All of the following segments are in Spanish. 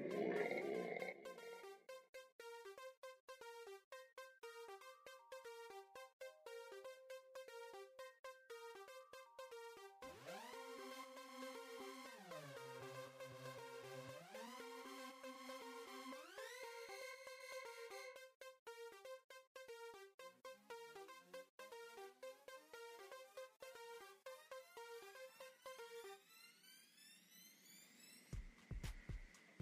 Amen.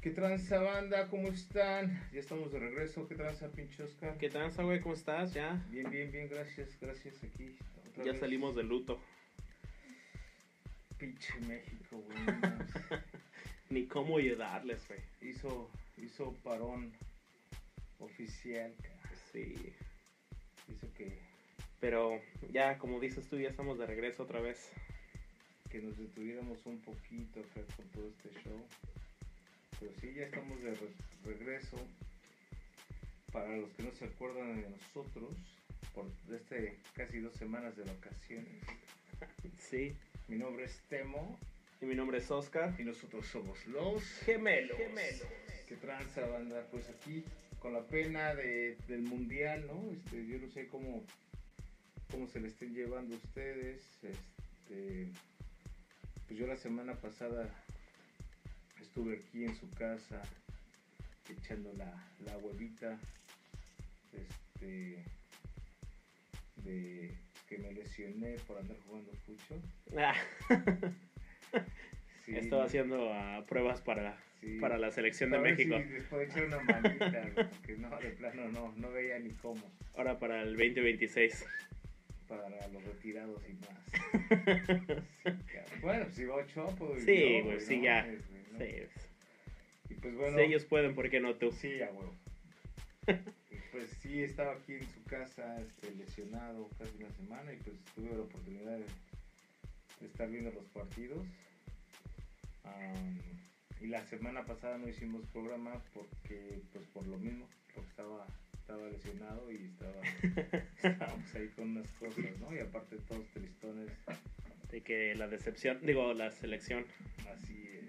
¿Qué tranza banda? ¿Cómo están? Ya estamos de regreso. ¿Qué tranza pinche Oscar? ¿Qué tranza, güey? ¿Cómo estás? ¿Ya? Bien, bien, bien, gracias, gracias aquí. otra Ya vez. salimos del luto. Pinche México, güey. Ni cómo ayudarles, güey. hizo, hizo parón oficial, cara. Sí. Hizo que, Pero ya, como dices tú, ya estamos de regreso otra vez. que nos detuviéramos un poquito acá con todo este show. Pero sí, ya estamos de re- regreso. Para los que no se acuerdan de nosotros, por este casi dos semanas de vacaciones. Sí. Mi nombre es Temo Y mi nombre es Oscar. y nosotros somos los Gemelos. que tranza banda pues aquí con la pena de, del mundial no este yo no sé cómo cómo se le estén llevando a ustedes este pues yo la semana pasada estuve aquí en su casa echando la, la huevita este de que me lesioné por andar jugando fucho Ah, Sí, Estaba haciendo ah, pruebas para, sí. para la selección de México. si después echar una manita, porque no, de plano no, no veía ni cómo. Ahora para el 2026. Para los retirados y más. Sí, bueno, pues si va pues Sí, güey, sí, no ya. ¿No? Sí. Y pues bueno, Si ellos pueden, ¿por qué no tú? sí, a huevo. Y pues sí, estaba aquí en su casa, este, lesionado casi una semana y pues tuve la oportunidad de, de estar viendo los partidos. Am, y la semana pasada no hicimos programa porque, pues por lo mismo, porque estaba, estaba lesionado y estaba, estábamos ahí con unas cosas, ¿no? Y aparte todos tristones, De que la decepción, digo, la selección. así es,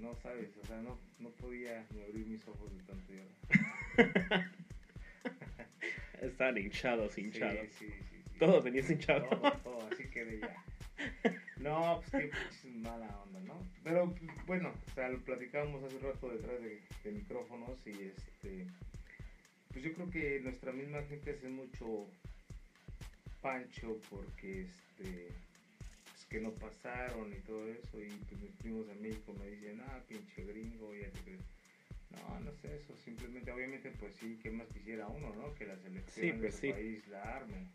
no sabes, o sea, no, no podía ni abrir mis ojos de tanto llorar. Están hinchados, hinchados. Sí, sí, sí, sí. Todo venías hinchado. Todo, todo, así quedé ya. No, pues qué mala onda, ¿no? Pero bueno, o sea, lo platicábamos hace rato detrás de, de micrófonos y este. Pues yo creo que nuestra misma gente hace mucho pancho porque este. Que no pasaron y todo eso. Y pues mis primos en México me dicen, ah, pinche gringo, ya te crees. No, no sé eso, simplemente, obviamente, pues sí, ¿qué más quisiera uno, no? Que la selección Sí, de pues su sí. país la arme.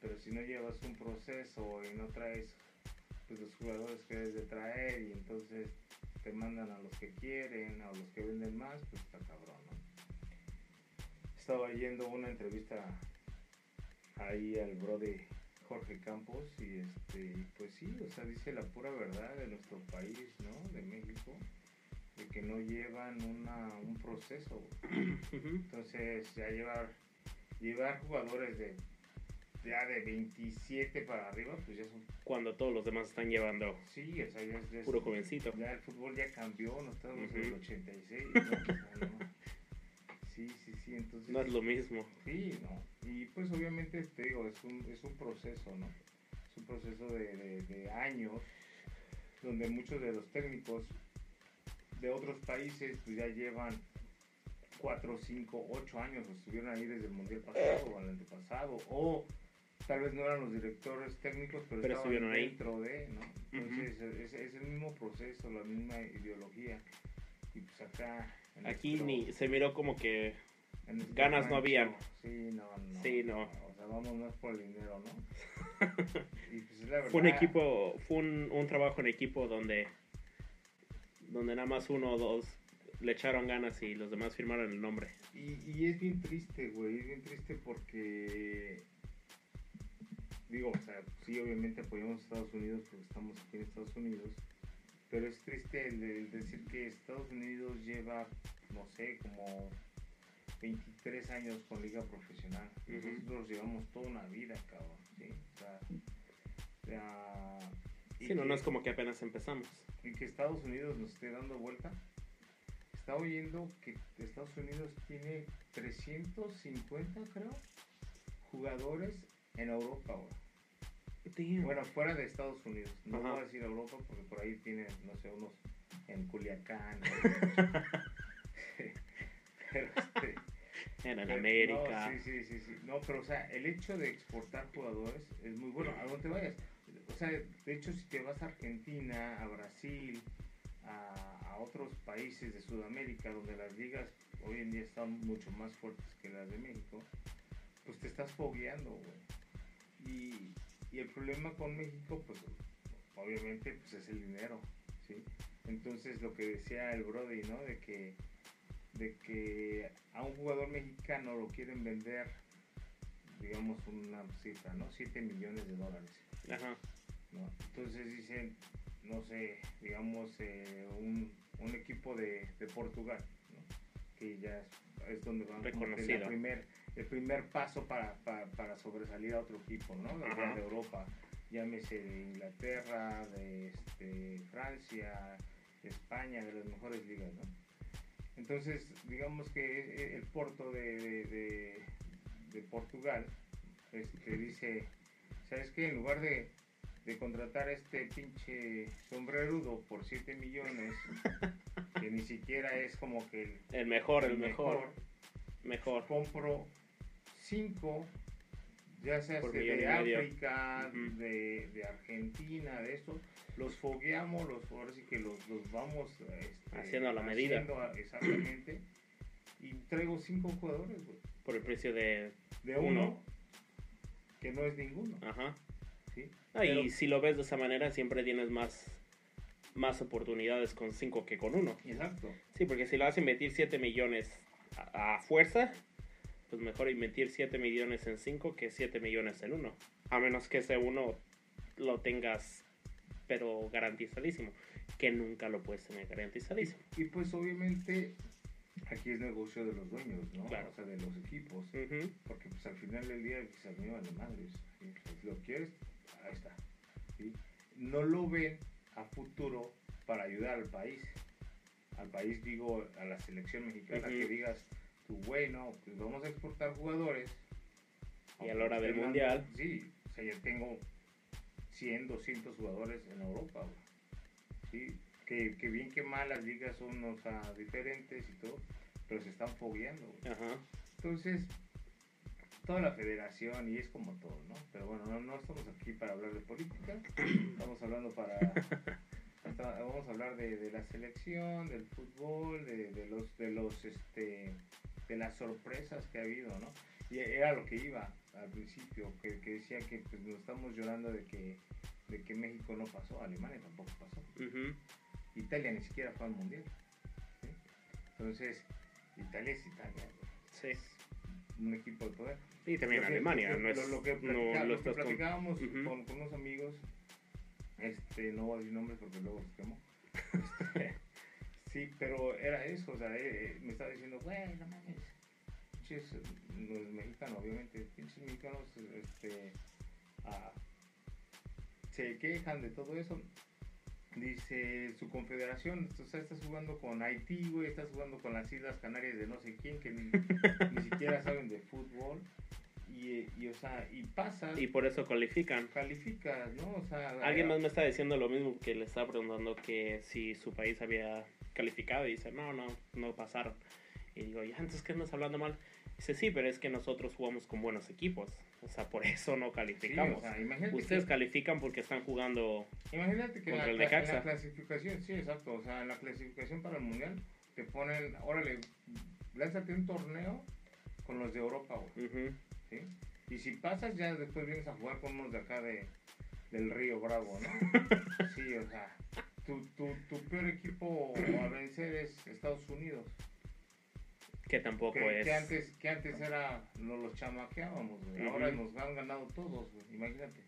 Pero si no llevas un proceso y no traes pues, los jugadores que debes de traer y entonces te mandan a los que quieren, a los que venden más, pues está cabrón, ¿no? Estaba yendo una entrevista ahí al bro de Jorge Campos y este, pues sí, o sea, dice la pura verdad de nuestro país, ¿no? De México, de que no llevan una, un proceso. Entonces, ya llevar, llevar jugadores de ya de 27 para arriba, pues ya son. Cuando todos los demás están llevando Sí, o sea, ya es. ya es- puro jovencito. Ya el fútbol ya cambió, no estamos en el Ujú. 86. ¿no? No. Sí, sí, sí, entonces. No es lo mismo. Sí, no. Y pues obviamente te digo, es un, es un proceso, ¿no? Es un proceso de, de- de años donde muchos de los técnicos de otros países pues ya llevan 4, 5, 8 años, o estuvieron ahí desde el Mundial pasado o el antepasado, o tal vez no eran los directores técnicos, pero, Pero estaban ahí. dentro de, ¿no? Entonces es, es el mismo proceso, la misma ideología. Y pues acá... Aquí nuestro- ni se miró como que en Ganas no habían. Sí, no, no. Sí, no. O sea, vamos más por el dinero, ¿no? y pues es la verdad. fue un equipo, fue un, un trabajo en equipo donde donde nada más uno o dos le echaron ganas y los demás firmaron el nombre. Y, y es bien triste, güey. Es bien triste porque. Digo, o sea, sí, obviamente apoyamos a Estados Unidos porque estamos aquí en Estados Unidos. Pero es triste el, el decir que Estados Unidos lleva, no sé, como 23 años con liga profesional. Ujú. Nosotros llevamos toda una vida, cabrón. ¿sí? O sea, Sí, no, que- no es como que apenas empezamos. y que Estados Unidos nos esté dando vuelta, estaba oyendo que Estados Unidos tiene 350, creo, jugadores en Europa ahora. Bueno, fuera de Estados Unidos. No Ajá. voy a decir Europa porque por ahí tiene, no sé, unos en Culiacán. pero este, En el pero- América. No, sí, sí, sí, sí. No, pero o sea, el hecho de exportar jugadores es muy bueno. A donde vayas. O sea, de hecho, si te vas a Argentina, a Brasil, a, a otros países de Sudamérica, donde las ligas hoy en día están mucho más fuertes que las de México, pues te estás fogueando, güey. Y, y el problema con México, pues obviamente, pues es el dinero, ¿sí? Entonces, lo que decía el Brody, ¿no? De que de que a un jugador mexicano lo quieren vender, digamos una cifra, ¿no? 7 millones de dólares, Ajá. ¿no? Entonces dicen, no sé, digamos eh, un, un equipo de, de Portugal, ¿no? Que ya es, es donde van Reconocido. la primer, el primer paso para, para, para sobresalir a otro equipo, ¿no? De, de Europa, llámese de Inglaterra, de este, Francia, España, de las mejores ligas, ¿no? Entonces, digamos que e- el Porto de, de, de- de Portugal este, dice, ¿sabes qué? En lugar de, de contratar a este pinche sombrerudo por 7 millones, que ni siquiera es como que el, El mejor, el mejor. Mejor. compro 5, ya sea de. África, de, de Argentina, de esto, los fogueamos, los, ahora sí que los, los vamos este, Haciendo a la medida. a- exactamente. y traigo cinco jugadores, güey. Por el precio de. De Uno. uno, que no es ninguno. Ajá. ¿sí? Ah, Pero- y si lo ves de esa manera, siempre tienes más, más oportunidades con 5 que con 1. Exacto. Sí, porque si lo vas a invertir 7 millones a, a fuerza, pues mejor invertir 7 millones en 5 que 7 millones en 1. A menos que ese 1 lo tengas, pero garantizadísimo. Que nunca lo puedes tener garantizadísimo. Y pues obviamente aquí es negocio de los dueños, ¿no? Claro. O sea, de los equipos. Porque pues al final del día pues, a vale madres. ¿sí? Pues, lo quieres, ahí está. ¿sí? No lo ven a futuro para ayudar al país. Al país digo a la selección mexicana que digas, tú bueno, pues vamos a exportar jugadores. Y a la hora del mundial. Sí, o sea, ya tengo 100, 200 jugadores en Europa. güey. Sí, que, que bien que mal las ligas son o sea, diferentes y todo, pero se están fogueando. güey. Ajá. Entonces, toda la federación, y es como todo, ¿no? Pero bueno, no, no estamos aquí para hablar de política, estamos hablando para... hasta- vamos a hablar de, de la selección, del fútbol, de, de los, de los, este, de las sorpresas que ha habido, ¿no? Y era lo que iba al principio, que, que decía que pues, nos estamos llorando de que, de que México no pasó, Alemania tampoco pasó. Italia ni siquiera fue al mundial. ¿sí? Entonces, Italia es Italia. Sí. un equipo de poder. Y también Lo Alemania, no es. lo, lo que, no platica- lo lo que estás con- platicábamos con, con unos amigos, este, no voy a decir nombres porque luego quemo. Este, sí, pero era eso, o sea, eh, eh, me estaba diciendo, güey, no mames, pinches, eh, no es mexicano, obviamente, pinches mexicanos, este, ah, se quejan de todo eso. Dice su confederación, o sea, estás jugando con Haití, güey, estás jugando con las Islas Canarias de no sé quién, que ni, ni siquiera saben de fútbol. Y, y, o sea, y pasas, Y por eso califican. calificas, ¿no? O sea, Alguien más me está diciendo lo mismo que le estaba preguntando que si su país había calificado y dice, no, no, no pasaron. Y digo, ya, entonces, ¿qué estás hablando mal? Dice, sí, pero es que nosotros jugamos con buenos equipos. O sea, por eso no Sí, calificamos. o sea, imagínate Ustedes que, califican porque están jugando... imagínate que en la, contra el cla- en Necaxa. la clasificación, sí, exacto, o sea, en la clasificación para el mundial te ponen, órale, lánzate un torneo con los de Europa, güey, Ujú. ¿sí? Y si pasas, ya después vienes a jugar con unos de acá de, del Río Bravo, ¿no? Sí, o sea, tu, tu, tu peor equipo a vencer es Estados Unidos. Que tampoco Que, es... que antes, que antes era, nos los chamaqueábamos, güey. Ahora nos han ganado todos, güey, imagínate.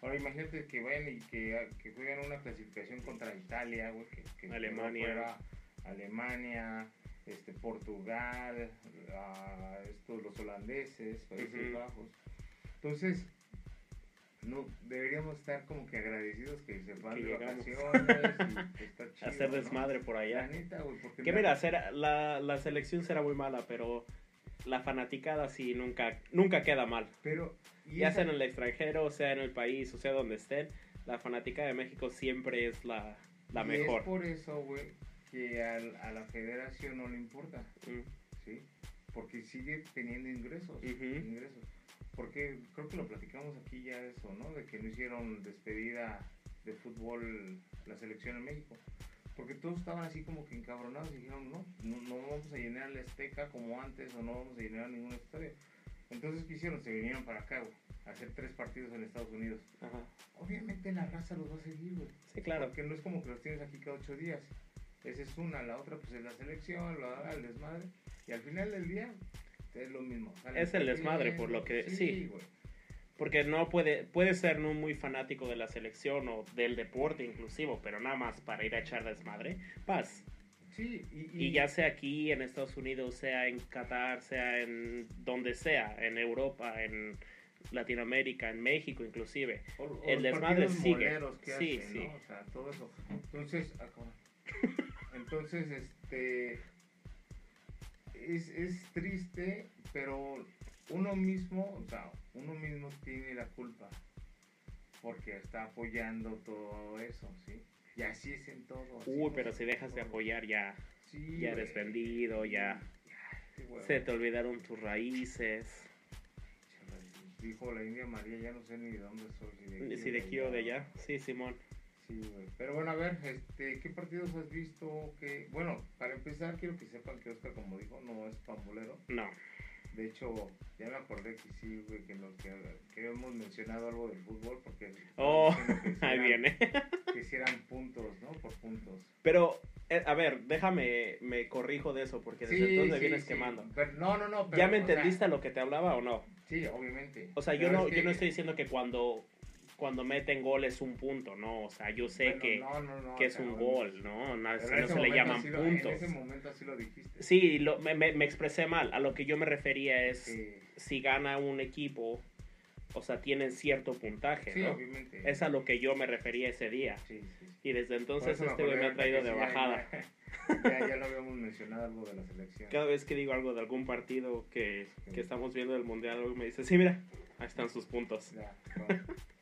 Ahora imagínate que vayan y que, que jueguen una clasificación contra Italia, güey, que, que Alemania. fuera Alemania, este, Portugal, ah, estos, los holandeses, Países. Bajos. Entonces, no deberíamos estar como que agradecidos que se van Que de llegamos. vacaciones y está chido, Hacer ¿no? desmadre por La allá. neta, güey, porque Que mira, será- la, la selección será muy mala, pero la fanaticada sí nunca, nunca queda mal. pero y Ya esa- sea en el extranjero, sea en el país, o sea donde estén, la fanática de México siempre es la, la y mejor. es por eso, güey, que al- a la federación no le importa, Mm, ¿sí? Porque sigue teniendo ingresos, ingresos. Porque creo que lo platicamos aquí ya eso, ¿no? De que no hicieron despedida de fútbol la selección en México. Porque todos estaban así como que encabronados y dijeron, no, no, no vamos a llenar el Azteca como antes o no vamos a llenar ningún estadio. Entonces, ¿qué hicieron? Se vinieron para acá, güey, a hacer tres partidos en Estados Unidos. Ajá. Obviamente la raza los va a seguir, güey. Sí, claro. Porque no es como que los tienes aquí cada ocho días. Esa es una, la otra pues es la selección, la, el desmadre. Y al final del día es lo mismo. Es el desmadre, por lo que- sí. güey. Porque no puede, puede ser no muy fanático de la selección o del deporte inclusivo, pero nada más para ir a echar desmadre, vas. Sí, y, Y ya sea aquí en Estados Unidos, sea en Qatar, sea en donde sea, en Europa, en Latinoamérica, en México inclusive. o- o el desmadre sigue. que Sí, hacen, sí. ¿no? O sea, todo eso. Entonces, ah, entonces, este, es, es triste, pero uno mismo, o sea, uno mismo tiene la culpa porque está apoyando todo eso, ¿sí? Y así es en todo. Uy, pero si dejas de apoyar ya, Sí, ya eres vendido, ya se te olvidaron tus raíces. Dijo la India María, ya no sé ni de dónde soy. Si de aquí o de allá, sí, Simón. Sí, güey. Pero bueno, a ver, este, ¿qué partidos has visto? que Bueno, para empezar, quiero que sepan que Oscar, como dijo, no es pambolero. No, De hecho, ya me acordé que sí, güey, que, que, que hemos mencionado algo del fútbol, porque... Oh, que sí ahí viene. Que si eran puntos, ¿no? Por puntos. Pero, eh, a ver, déjame, me corrijo de eso, porque desde entonces me vienes sí. quemando. Pero, no, no, no. Pero, ¿Ya me sea, entendiste a lo que te hablaba o no? sí, obviamente. O sea, yo no, yo no estoy diciendo que cuando, cuando meten gol es un punto, no. O sea, yo sé bueno, que, no, no, no, que es un gol, ¿no? No, se le llaman lo- puntos. En ese momento así lo dijiste. Sí, lo, me, me- me expresé mal. A lo que yo me refería es Sí, si gana un equipo, o sea, tienen cierto puntaje, sí ¿no? obviamente. Es a lo que yo me refería ese día. Sí. Y desde entonces este güey me ha traído de sí, ya- bajada. Ya, ya lo habíamos mencionado algo de la selección. Cada vez que digo algo de algún partido que, que estamos viendo del mundial, algo me dice, sí, mira, ahí están sus puntos. Ya, bueno.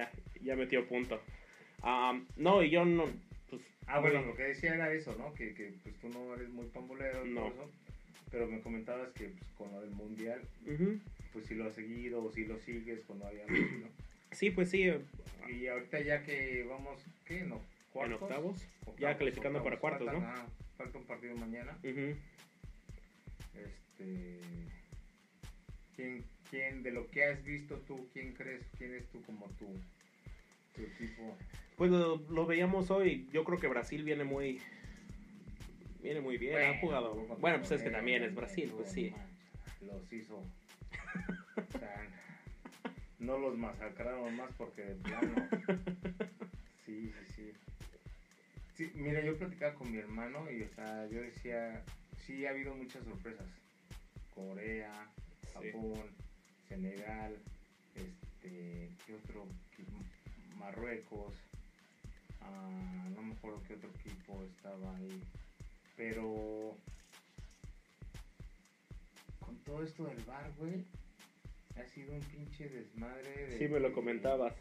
Ya, ya metió punto. Am, no, y yo no, pues, Ah, bueno, lo que decía era eso, ¿no? Que, que pues tú no eres muy pambolero No. eso. Pero me comentabas que pues, con lo del mundial, pues si lo has seguido o si lo sigues cuando algo, ¿no? Sí, pues sí, en Y ahorita ya que vamos, ¿qué? No, ¿cuartos? octavos. Octavos, ya calificando octavos. para cuartos, ¿no? ah, falta un partido mañana. Ujú. Este, ¿quién, ¿Quién, de lo que has visto tú, quién crees, quién es tú como tú, tu equipo? Pues lo, lo veíamos hoy, yo creo que Brasil viene muy, viene muy bien, ha jugado. Bueno, pues es que también es Brasil, pues sí. Los hizo. o sea, no los masacraron más porque de plano. Sí, sí, sí. Sí, mira, yo platicaba con mi hermano y, o sea, yo decía, sí ha habido muchas sorpresas. Corea, Sí. Senegal, este, ¿qué otro? Marruecos, ah, no me acuerdo qué otro equipo estaba ahí, pero con todo esto del bar, güey, ha sido un pinche desmadre. De Sí, me lo que- comentabas.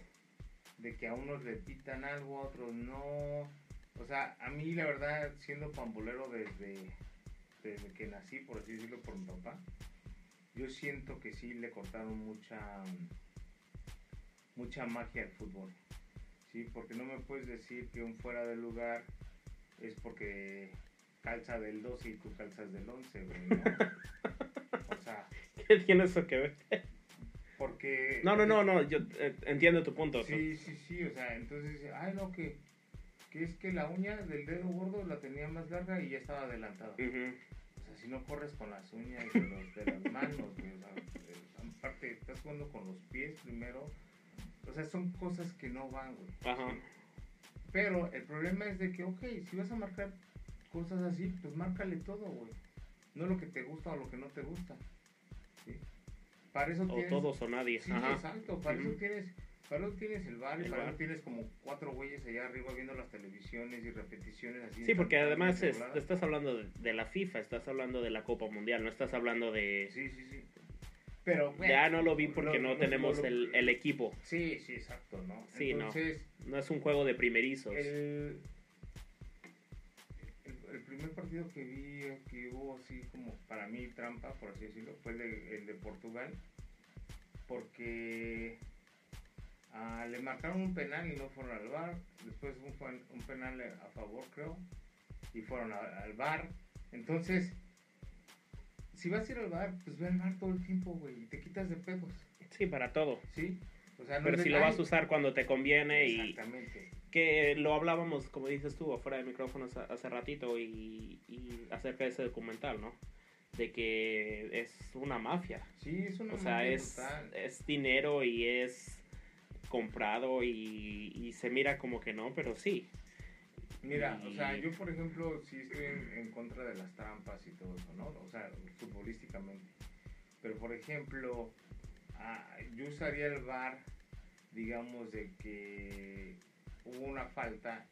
de que a unos le pitan algo, a otros no. O sea, a mí la verdad, siendo pambolero desde, desde que nací, por así decirlo, por mi papá, yo siento que sí le cortaron mucha mucha magia al fútbol. Sí, porque no me puedes decir que un fuera de lugar es porque calza del 12 y tú calzas del 11, güey, ¿no? O sea, ¿Qué tiene eso que ver? porque... No, no, no, no, yo eh, entiendo tu punto. Sí, sí, sí, o sea, entonces dice, ay no, que, que es que la uña del dedo gordo la tenía más larga y ya estaba adelantada. O sea, si no corres con las uñas de, los- de las manos, güey, o sea, eh, aparte estás jugando con los pies primero. O sea, son cosas que no van, güey. Ajá. Pero el problema es de que, ok, si vas a marcar cosas así, pues márcale todo, güey. No lo que te gusta o lo que no te gusta. ¿sí? Para eso O tienes... todos o nadie. Sí, Ajá. exacto. Para eso tienes Eso tienes el bar y El para bar. tienes como cuatro güeyes allá arriba viendo las televisiones y repeticiones así. Sí, porque además es- estás hablando de, de la FIFA, estás hablando de la Copa Mundial, no estás hablando de... Sí, sí, sí. Pero, bueno, Ya no lo vi porque no tenemos el, el equipo. Sí, sí, exacto, ¿no? Sí, no. Entonces, No es un juego de primerizos. el, el, primer partido que vi que hubo así como para mí trampa, por así decirlo, fue el de, el de Portugal. Porque ah, le marcaron un penal y no fueron al bar. Después un, un penal a favor, creo. Y fueron a- al bar. Entonces, si vas a ir al bar, pues ve al bar todo el tiempo, güey. Y te quitas de pedos, Sí, para todo. ¿sí? O sea, no Pero si lo vas a usar cuando te conviene y Exactamente. que lo hablábamos, como dices tú, afuera de micrófonos hace, ratito y, y acerca de ese documental, ¿no? De que es una mafia. Sí, es una O sea, mafia es, es dinero y es comprado y, y se mira como que no, pero sí. Mira, o sea, yo por ejemplo sí estoy en, en contra de las trampas y todo eso, ¿no? O sea, futbolísticamente. Pero por ejemplo, ah, yo usaría el VAR, digamos, de que hubo una falta,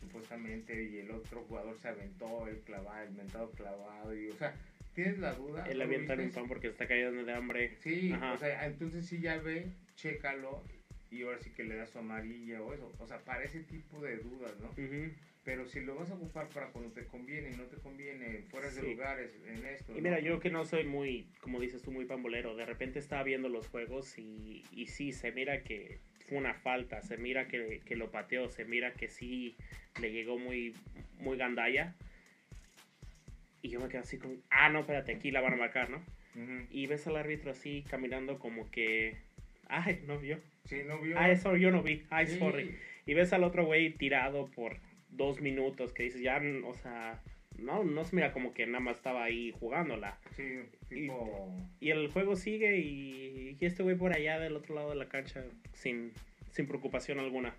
supuestamente, y el otro jugador se aventó el clavado, el mentado clavado, y o sea, tienes la duda. Él ¿no lo avienta un pan porque está cayendo de hambre. Sí, Ajá. o sea, entonces sí ya ve, chécalo, y ahora sí que le da su amarilla o eso. O sea, para ese tipo de dudas, ¿no? Pero si lo vas a ocupar para cuando te conviene y no te conviene, fuera de lugares, en esto. Y ¿no? mira, yo que no soy muy, como dices tú, muy pambolero, de repente estaba viendo los juegos y, y sí, se mira que fue una falta, se mira que, que lo pateó, se mira que sí le llegó muy, muy gandalla. Y yo me quedo así con, ah, no, espérate, aquí la van a marcar, ¿no? Y ves al árbitro así caminando como que, ay, no vio. Sí, no vio. Ah, eso yo no vi, ay, Sí, sorry. Y ves al otro güey tirado por dos minutos que dices, ya, o sea, no, no se mira como que nada más estaba ahí jugándola. Sí, tipo. Y el juego sigue y, y este güey por allá del otro lado de la cancha sin, sin preocupación alguna.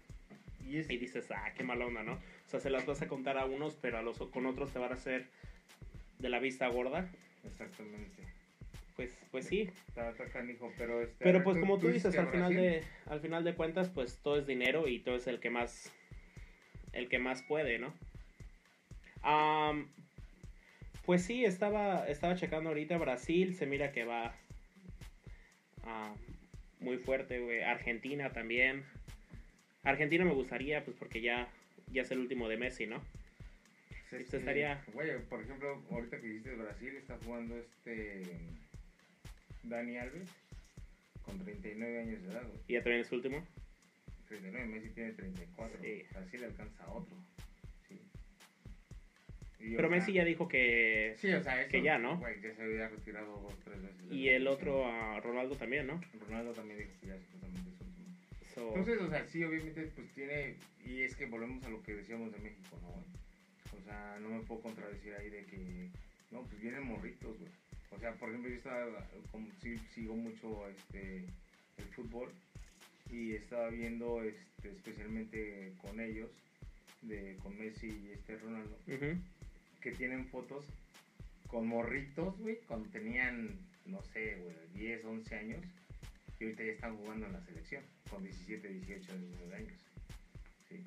Y es, Y dices, ah, qué mala onda, ¿no? O sea, se las vas a contar a unos, pero a los con otros te van a hacer de la vista gorda. Exactamente. Pues, pues sí. Está, está canijo, pero. Este, Pero pues como tú dices al final de, al final de cuentas, pues todo es dinero y todo es el que más, el que más puede, ¿no? Am, pues sí, estaba, estaba checando ahorita Brasil, se mira que va muy fuerte, güey. Argentina también. Argentina me gustaría, pues porque ya, ya es el último de Messi, ¿no? pues, este estaría- Güey, por ejemplo, ahorita que dijiste Brasil, está jugando este. Dani Alves con 39 años de edad, güey. Y ya también es último. 39, Messi tiene 34. Sí. Así le alcanza a otro. Sí. Y, Pero sea, Messi ya dijo que... Sí, o sea, eso, que ya, ¿no? Güey, ya se había retirado dos, tres veces. Y el otro, a Ronaldo también, ¿no? Ronaldo también dijo que ya supuestamente es último. So, Entonces, o sea, sí, obviamente, pues tiene. Y es que volvemos a lo que decíamos de México, ¿no? güey? O sea, no me puedo contradecir ahí de que. No, pues vienen morritos, güey. O sea, por ejemplo, yo estaba. Como, sí, sigo mucho este, el fútbol. Y estaba viendo, este, especialmente con ellos, de, con Messi y este Ronaldo, que tienen fotos con morritos, güey, cuando tenían, no sé, güey, 10, 11 años, y ahorita ya están jugando en la selección, con 17, 18 años. ¿sí?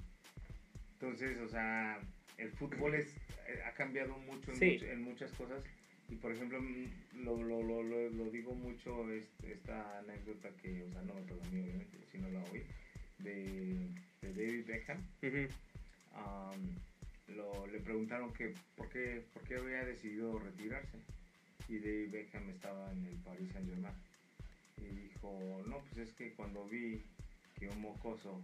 Entonces, o sea, el fútbol es, eh, ha cambiado mucho en, Sí. much- en muchas cosas. Y por ejemplo, mm, lo, lo, lo, digo mucho, este, esta anécdota que, o sea, no me pasó a mí, obviamente, sino la oí, de, de David Beckham lo, le preguntaron que por qué, por qué había decidido retirarse. Y David Beckham estaba en el Paris Saint Germain. Y dijo, no, pues es que cuando vi que un mocoso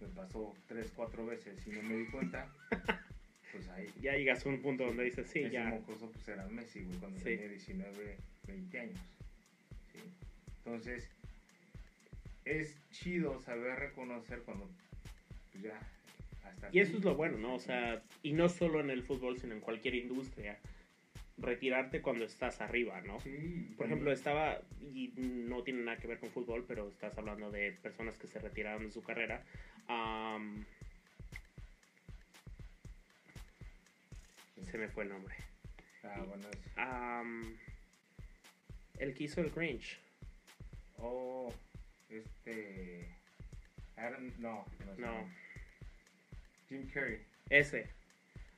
me pasó tres, cuatro veces y no me di cuenta, pues ahí. Ya llegas a un punto donde dices, sí, ese ya. mocoso pues era Messi, güey, cuando Sí. tenía 19, 20 años. ¿sí? Entonces, es chido saber reconocer cuando pues ya hasta Y eso es lo bueno, ¿no? O sea, y no solo en el fútbol, sino en cualquier industria. Retirarte cuando estás arriba, ¿no? Sí, Por ejemplo, estaba, y no tiene nada que ver con fútbol, pero estás hablando de personas que se retiraron de su carrera. Am, se me fue el nombre. Ah, bueno, Am, el que hizo el Grinch. Oh, este. Aaron, no, no. No. Jim Carrey. Ese.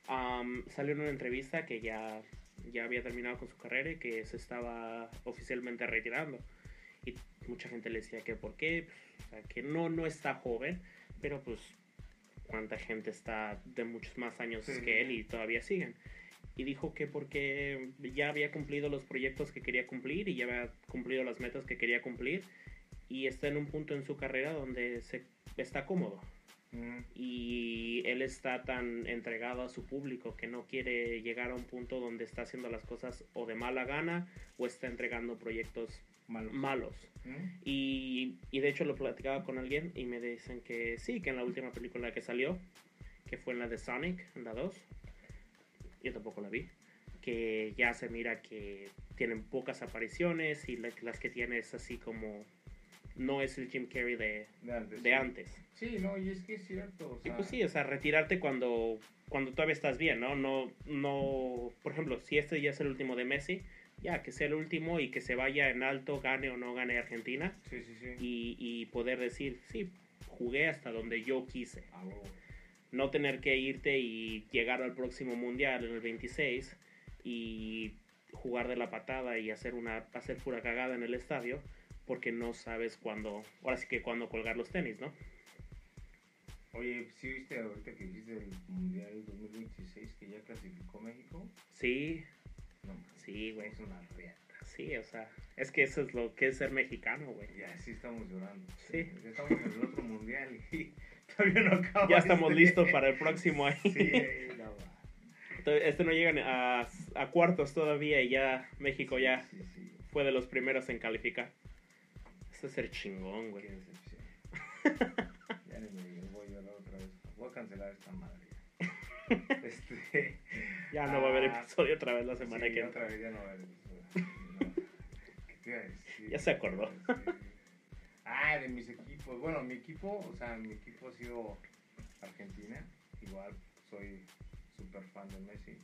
Am, salió en una entrevista que ya, ya había terminado con su carrera y que se estaba oficialmente retirando. Y mucha gente le decía que por qué, o sea, que no, no está joven, pero pues cuánta gente está de muchos más años Sí. que él y todavía siguen. Y dijo que porque ya había cumplido los proyectos que quería cumplir y ya había cumplido las metas que quería cumplir y está en un punto en su carrera donde se está cómodo Mm, y él está tan entregado a su público que no quiere llegar a un punto donde está haciendo las cosas o de mala gana o está entregando proyectos malo. malos. Mm, Y, y de hecho lo platicaba con alguien y me dicen que sí, que en la última película que salió, que fue en la de Sonic, en la 2, yo tampoco la vi, que ya se mira que tienen pocas apariciones y la- las que tiene es así como... No es el Jim Carrey de, De antes. de sí. antes. Sí, no, y es que es cierto. O Y sea, pues sí, o sea, retirarte cuando, cuando todavía estás bien, ¿no? No, no, por ejemplo, si este ya es el último de Messi, ya que sea el último y que se vaya en alto, gane o no gane Argentina, Sí, sí, sí. y, y poder decir, sí, jugué hasta donde yo quise. Ah. No tener que irte y llegar al próximo mundial en el 26 y jugar de la patada y hacer una hacer pura cagada en el estadio porque no sabes cuándo, ahora sí que cuándo colgar los tenis, ¿no? Oye, ¿sí viste ahorita que dijiste el Mundial 2026 que ya clasificó México? Sí, No, sí, güey. es una riata. Sí, o sea, es que eso es lo que es ser mexicano, güey. Ya, sí estamos llorando. Sí. Ya estamos en el otro Mundial y todavía no acaba. Ya estamos este. listos para el próximo año. Sí, ahí la va. Este no llega ni a, a cuartos todavía y ya México ya Sí, sí, fue de los primeros en calificar. Eso es ser chingón, Qué güey. decepción. ya ni me voy a llorar otra vez. Voy a cancelar esta madre. ya. Este. Ya no va a haber Ah, episodio otra vez la semana sí, que otra entra. vez ya no va a haber episodio. No. ¿Qué te iba a decir? Ya se acordó. Ah, de mis equipos. Bueno, mi equipo, o sea, mi equipo ha sido Argentina. Igual soy súper fan de Messi.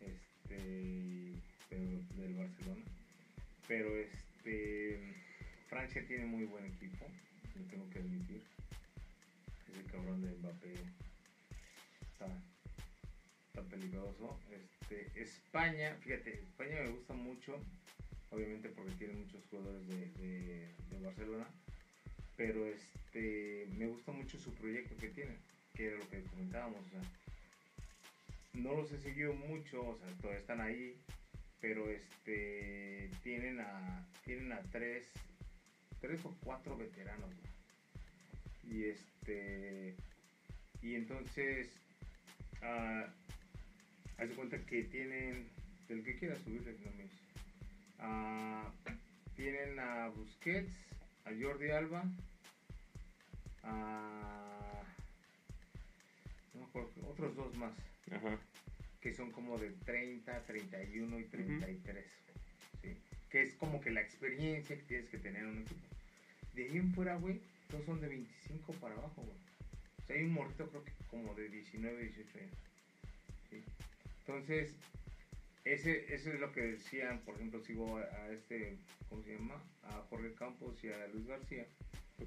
Este, pero del Barcelona. Pero este, Francia tiene muy buen equipo, lo tengo que admitir. Ese cabrón de Mbappé está, está peligroso. Este, España, fíjate, España me gusta mucho, obviamente porque tiene muchos jugadores de, Barcelona, pero este, me gusta mucho su proyecto que tiene, que era lo que comentábamos. No los he seguido mucho, o sea, todavía están ahí, pero este, tienen a, tienen a tres, tres o cuatro veteranos. ¿no? Y este, y entonces, ah, haz de cuenta que tienen, del que quiera subirle no me. Ah, tienen a Busquets, a Jordi Alba, a no me acuerdo, otros dos más, Ajá. que son como de 30, 31 y 33. ¿sí? Que es como que la experiencia que tienes que tener en un equipo. De ahí en fuera, güey, todos son de 25 para abajo, güey. O sea, hay un morrito creo que como de 19, 18 años. ¿sí? Entonces, ese, eso es lo que decían, por ejemplo, sigo a, a este, ¿cómo se llama? A Jorge Campos y a Luis García,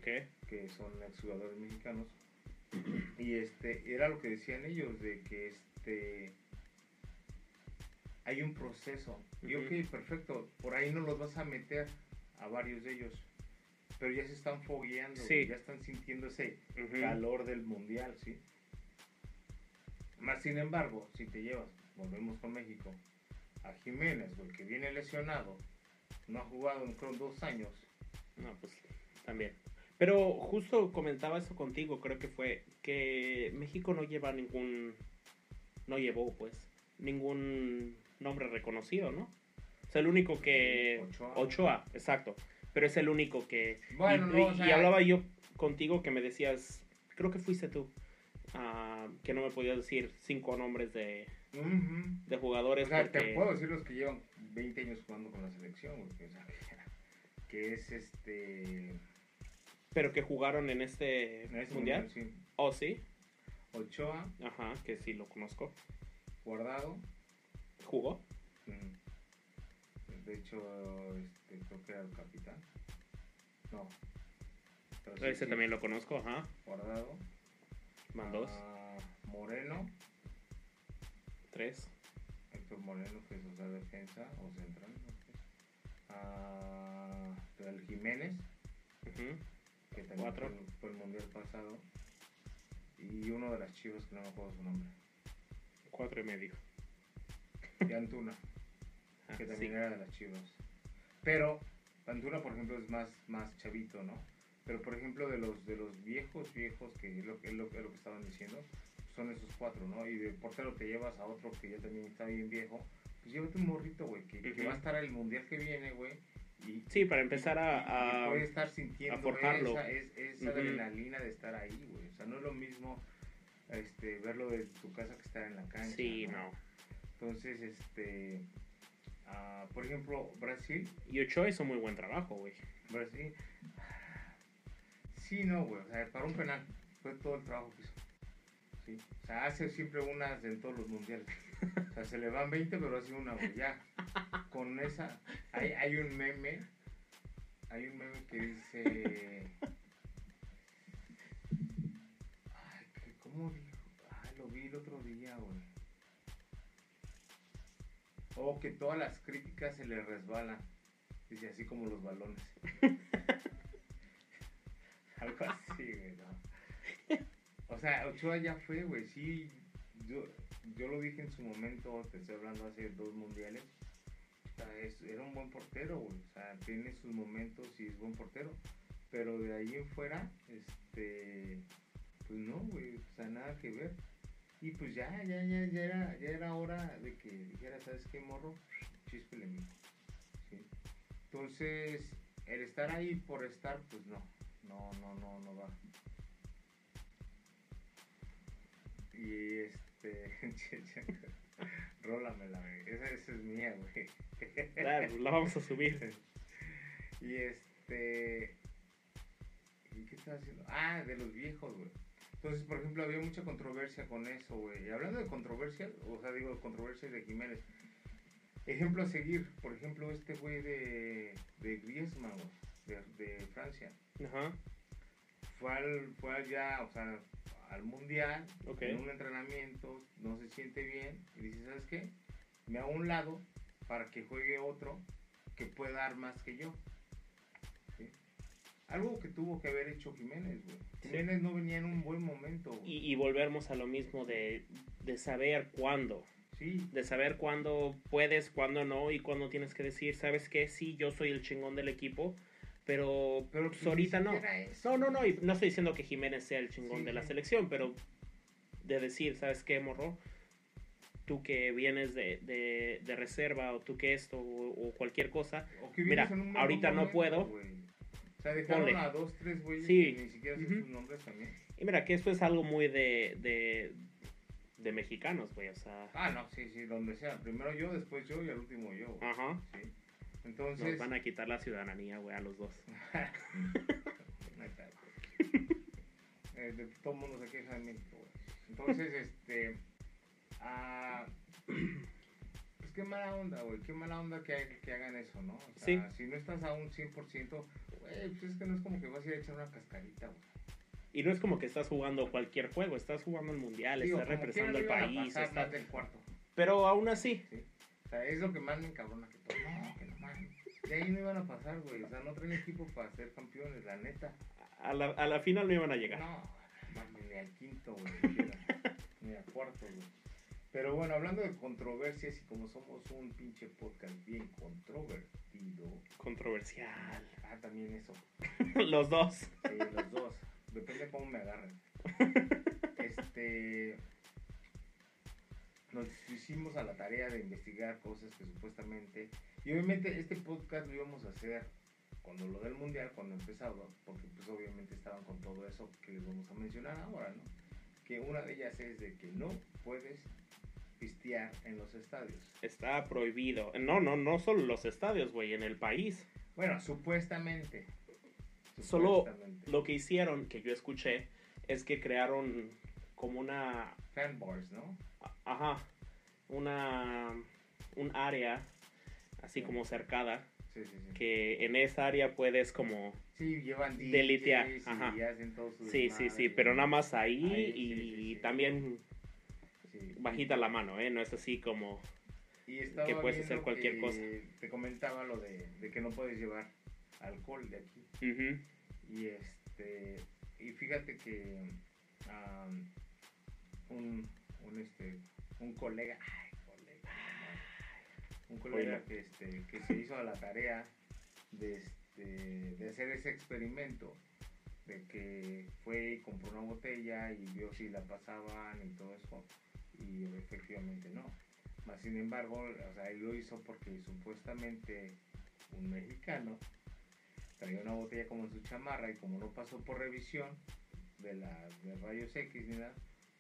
que son exjugadores mexicanos. Y este, era lo que decían ellos, de que este hay un proceso. Y ok, perfecto, por ahí no los vas a meter a varios de ellos. Pero ya se están fogueando, Sí. ya están sintiendo ese calor del mundial, ¿sí? Más sin embargo, si te llevas, volvemos con México, a Jiménez, el que viene lesionado, no ha jugado en creo dos años, No, pues también. Pero justo comentaba eso contigo, creo que fue que México no lleva ningún, no llevó pues, ningún nombre reconocido, ¿no? O sea, el único que... Ochoa. Ochoa, exacto. Pero es el único que... Bueno, y, no, y- o sea- y hablaba yo contigo que me decías, creo que fuiste tú, ah, que no me podías decir cinco nombres de, De jugadores. O sea, porque- te puedo decir los que llevan 20 años jugando con la selección, güey, que, o sea, que es este... Pero que jugaron en este, en este mundial. mundial, sí. Oh, sí. Ochoa, Ajá, que sí lo conozco. Guardado, ¿Jugó? mm, de hecho, este, creo que era el capitán. No, Pero Ese sí, también lo conozco, ajá. Guardado. Van dos, Ah, Moreno. Tres. Héctor Moreno, que es sea, defensa o central. Ah, el Jiménez, Ujú. que también Cuatro. Fue, el- fue el mundial pasado. Y uno de las chivas que no me acuerdo su nombre. Cuatro y medio. Y Antuna, Ah, que sí. también era de las chivas. Pero Antuna, por ejemplo, es más, más chavito, ¿no? Pero por ejemplo, de los de los viejos, viejos, que es lo, que- es lo, que- es lo que estaban diciendo, son esos cuatro, ¿no? Y de portero te llevas a otro que ya también está bien viejo. Pues llévate un morrito, güey, que, que va a estar el mundial que viene, güey. Y, Sí, para empezar y- y a... puede estar sintiendo a forjarlo. esa, es- esa Ujú. adrenalina de estar ahí, güey. O sea, no es lo mismo este, verlo de tu casa que estar en la cancha. Sí, no. Entonces, este, ah, por ejemplo, Brasil, Y Ochoa hizo muy buen trabajo, güey. Brasil, sí, no, güey, o sea, para un penal, fue todo el trabajo que hizo. O sea, hace siempre unas en todos los mundiales. O sea, se le van 20, pero hace una, güey, ya. Con esa, hay, un meme, hay un meme que dice... Ay, ¿cómo dijo? Ay, lo vi el otro día, güey. O que todas las críticas se le resbalan. Dice así como los balones. Algo así, güey. O sea, Ochoa ya fue, güey. Sí, yo, yo lo dije en su momento, te estoy hablando hace dos mundiales. Era un buen portero, güey. O sea, tiene sus momentos y es buen portero. Pero de ahí en fuera, este. Pues no, güey. O sea, nada que ver. Y pues ya, ya, ya, ya era, ya era hora de que dijera, ¿sabes qué, morro? Chispele. ¿Sí? Entonces, el estar ahí por estar, pues no. No, no, no, no va. Y este. Rólamela, güey. Esa, esa es mía, güey. Ah, pues la vamos a subir. Y este. ¿Y qué estaba haciendo? Ah, de los viejos, güey. Entonces, por ejemplo, había mucha controversia con eso, güey. Y hablando de controversia, o sea, digo, controversia de Jiménez. Ejemplo a seguir, por ejemplo, este güey de, de Griezmann, güey, de, de Francia. Ajá. Fue, al, fue allá, o sea, al mundial, en un entrenamiento, no se siente bien, y dice, ¿sabes qué? Me hago un lado para que juegue otro que pueda dar más que yo. ¿Sí? Algo que tuvo que haber hecho Jiménez, güey. Sí. Jiménez no venía en un buen momento. Y, y volvemos a lo mismo de, de saber cuándo. Sí, De saber cuándo puedes, cuándo no y cuándo tienes que decir, ¿sabes qué? Sí, yo soy el chingón del equipo, pero, pero pues, ahorita no. No, no, no, y no estoy diciendo que Jiménez sea el chingón Sí, de la sí. selección, pero de decir, ¿sabes qué, morro? Tú que vienes de, de, de reserva o tú que esto o, o cualquier cosa, O que Mira, ahorita no momento, puedo. güey. O sea, dejaron Ponle. a dos, tres güeyes Sí. que ni siquiera sé Ujú. sus nombres también. y mira que esto es algo muy de, de, de mexicanos, güey, o sea, Ah, no, sí, sí, donde sea. Primero yo, después yo y al último yo, ajá, Sí. Nos Entonces, van a quitar la ciudadanía, güey, a los dos. Eh, de todo el mundo se queja de México, güey. Entonces, este. ah, pues qué mala onda, güey. Qué mala onda que, ha- que hagan eso, ¿no? O sea, Sí. si no estás a un 100%, güey, pues es que no es como que vas a ir a echar una cascarita, güey. Y no es como que estás jugando cualquier juego, estás jugando el mundial, Digo, estás representando al país, pasar estás- del cuarto. pero aún así, ¿sí? O sea, es lo que más me encabrona que todo. No, que. De ahí no iban a pasar, güey. O sea, no traen equipo para ser campeones, la neta. a la, a la final no iban a llegar. No, mames, ni al quinto, güey. ni al cuarto, güey. Pero bueno, hablando de controversias y como somos un pinche podcast bien controvertido. Controversial. Ah, también eso. los dos. Sí, los dos. Depende de cómo me agarren. Este. Nos hicimos a la tarea de investigar cosas que supuestamente. Y obviamente este podcast lo íbamos a hacer cuando lo del mundial, cuando empezaba, porque pues obviamente estaban con todo eso que les vamos a mencionar ahora, ¿no? Que una de ellas es de que no puedes pistear en los estadios. Está prohibido. No, no, no solo los estadios, güey, en el país. Bueno, supuestamente. Solo Supuestamente. lo que hicieron, que yo escuché, es que crearon como una, Fanbars, ¿no? ajá, una, un área así Sí. como cercada Sí, sí, sí. que en esa área puedes como Sí, llevan Delitear, DJs y ajá. hacen todo su sí sí sí pero nada más ahí, y también bajita la mano eh no es así como Y que puedes hacer cualquier que cosa. Te comentaba lo de, de que no puedes llevar alcohol de aquí. Y este y fíjate que am, un, un este un colega, un colega que este que se hizo a la tarea de este de hacer ese experimento de que fue y compró una botella y vio si la pasaban y todo eso y efectivamente no. Mas sin embargo, o sea, él lo hizo porque supuestamente un mexicano traía una botella como en su chamarra y como no pasó por revisión de la de rayos X ni nada,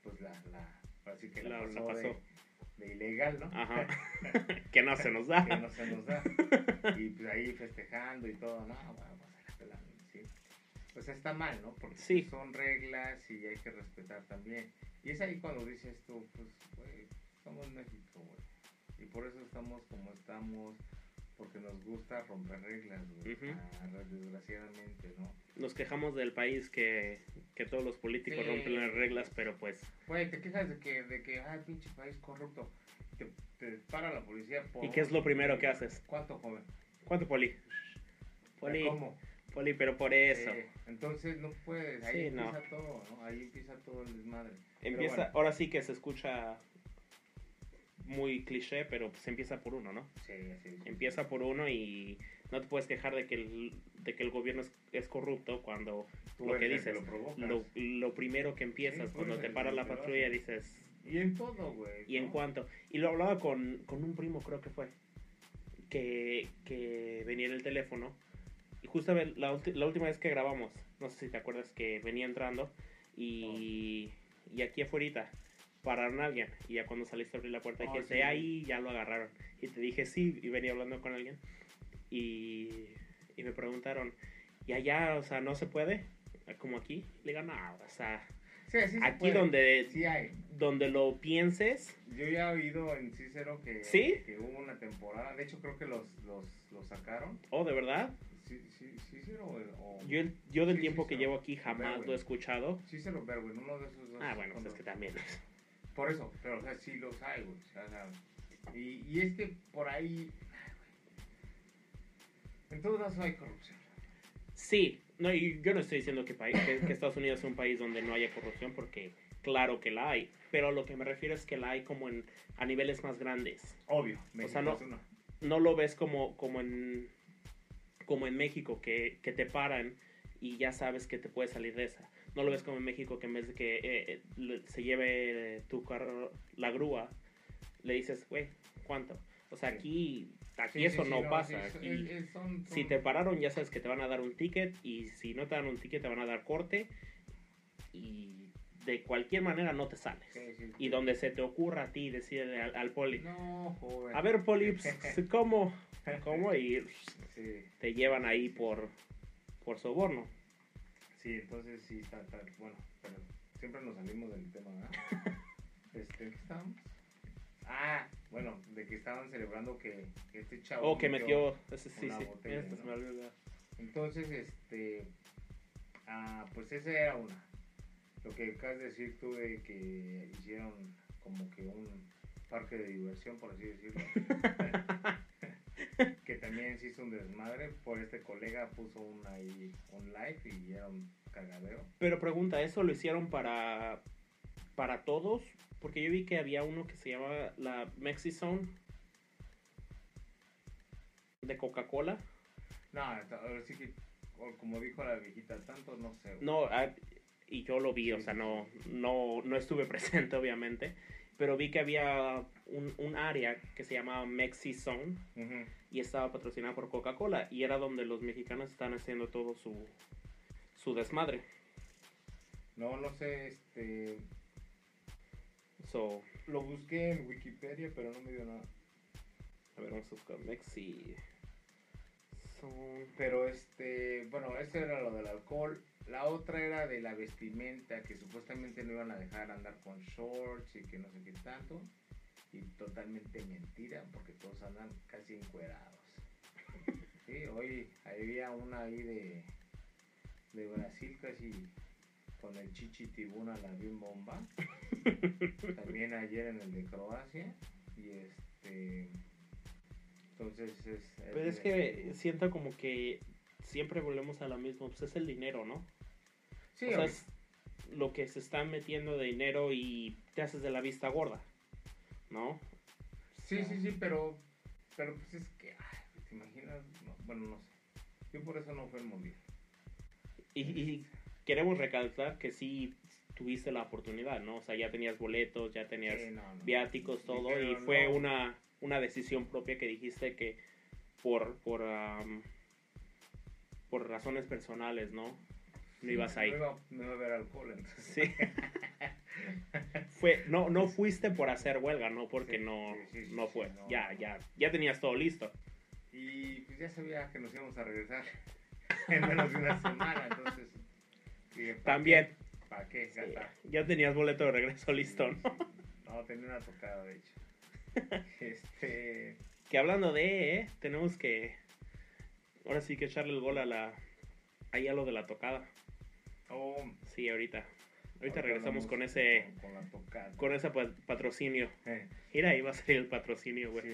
pues la, la así que la, La- la pasó, de- pasó. De, ilegal, ¿no? ajá que no se nos da que no se nos da. Y pues ahí festejando y todo, no, pues se la ¿sí? Pues está mal, ¿no? Porque Sí. son reglas y hay que respetar también. Y es ahí cuando dices tú, pues, güey, somos México, güey. Y por eso estamos como estamos, porque nos gusta romper reglas, güey. Ah, desgraciadamente, ¿no? Nos quejamos del país que, que todos los políticos Sí. rompen las reglas pero pues Güey, te quejas de que, de que, ay, pinche país corrupto. Te, te para la policía por... y qué es lo primero que haces ¿Cuánto, joven? cuánto poli poli ¿Cómo? poli pero por eso Eh, entonces no puedes, ahí Sí, empieza no. todo, ¿no? Ahí empieza todo el desmadre. Empieza, bueno, ahora sí que se escucha muy cliché, pero pues empieza por uno, ¿no? sí, sí, sí. Empieza por uno y no te puedes quejar de que el, de que el gobierno es, es corrupto cuando Tú lo que dices, lo lo, lo primero que empiezas, Sí, cuando te para la patrulla dices, Y en todo, güey. ¿y en ¿no? cuánto? Y lo hablaba con, con un primo, creo que fue, que, que venía en el teléfono y justo la, la última vez que grabamos, no sé si te acuerdas que venía entrando y, Oh. y aquí afuera pararon a alguien y ya cuando saliste a abrir la puerta Oh, dijiste, sí. ahí ya lo agarraron. Y te dije sí y venía hablando con alguien y, y me preguntaron, ¿y allá, o sea, no se puede? Como aquí. Le digo, no, o sea, Sí, sí se aquí donde, Sí hay. donde lo pienses, Yo ya he oído en Cícero que, ¿Sí? que hubo una temporada. De hecho, creo que los, los, los sacaron. oh, de verdad. Sí, sí, Cícero o... o- Yo, el- yo del Sí, tiempo sí, que llevo aquí jamás Berwin. lo he escuchado. Cícero Berwin, uno de esos dos. Ah, bueno, pues es que también. Por eso, pero o sea, sí los hay, güey. o sea, o sea, y, y es que por ahí. En todos lados hay corrupción. Sí, no, y yo no estoy diciendo que, país, que, que Estados Unidos es un país donde no haya corrupción, porque claro que la hay, pero lo que me refiero es que la hay como en, a niveles más grandes. Obvio. sea, no-. No lo ves como, como, en, como en México, que, que te paran y ya sabes que te puedes salir de esa. No lo ves como en México, que en vez de que eh, eh, se lleve tu carro, la grúa, le dices, güey, ¿cuánto? O sea, aquí, aquí Sí, eso sí, no pasa. sí, aquí- es- es- son- Si te pararon, ya sabes que te van a dar un ticket y si no te dan un ticket, te van a dar corte y de cualquier manera no te sales. Sí. Y donde se te ocurra a ti decirle al, al poli, No, joven. a ver poli, pues, ¿cómo? ¿Cómo? Y Sí, te llevan ahí por, por soborno. sí, entonces sí está, está- bueno, pero siempre nos salimos del tema, ¿verdad? Este, ¿en qué estábamos? Ah, bueno, de que estaban celebrando que, que este chavo. Oh, que metió, ese, sí, sí, botella, se ¿no? me olvidó. Entonces, este. Ah, pues esa era una. Lo que acabas de decir tú de que hicieron como que un parque de diversión, por así decirlo. que también se hizo un desmadre. Por este colega puso un, ahí, un live y era un cagadero. Pero pregunta, ¿eso lo hicieron para, para todos? Porque yo vi que había uno que se llamaba la Mexizone de Coca-Cola. No, ahora sí que, como dijo la viejita, tanto no sé. güey. No, ah, y yo lo vi, o sea, no, no, no estuve presente, obviamente, pero vi que había un, un área que se llamaba Mexi Zone y estaba patrocinada por Coca-Cola y era donde los mexicanos están haciendo todo su, su desmadre. No, no sé, este. So, Lo busqué en Wikipedia, pero no me dio nada. a ver, vamos a buscar Mexi. Pero este, bueno, ese era lo del alcohol. La otra era de la vestimenta, que supuestamente no iban a dejar andar con shorts y que no sé qué tanto. Y totalmente mentira, porque todos andan casi encuerados. Sí, hoy había una ahí de, de Brasil casi con el Chichi Tibuna la bien bomba. También ayer en el de Croacia. Y este. Entonces es. Pero es que siento como que siempre volvemos a lo mismo. Pues es el dinero, ¿no? Sí, o sea, es lo que se está metiendo de dinero y te haces de la vista gorda, ¿no? sí, sí, sí, pero. Pero pues es que. ay, ¿Te imaginas? No, bueno, no sé. Yo por eso no fue el mundial. Y, y queremos recalcar que sí tuviste la oportunidad, ¿no? O sea, ya tenías boletos, ya tenías Sí, no, no. viáticos, todo, y fue no. una, una decisión propia que dijiste que por, por, am, por razones personales, ¿no? No Sí, ibas ahí. No iba, a haber alcohol, entonces. Sí. fue, no, no fuiste por hacer huelga, no porque Sí, no, sí, no fue. ya, ya, ya tenías todo listo. Y pues ya sabía que nos íbamos a regresar en menos de una semana, entonces. Dije, ¿pa' También. ¿Para qué? Gata? ya tenías boleto de regreso listo, ¿no? No, tenía una tocada, de hecho. Este. Que hablando de, ¿eh? tenemos que, ahora sí que echarle el gol a la, ahí a lo de la tocada. Oh, Sí, ahorita. Ahorita ahorita regresamos con ese, Con, la tocada. con ese pa- patrocinio. Eh, Mira, ahí va a salir el patrocinio, güey. sí,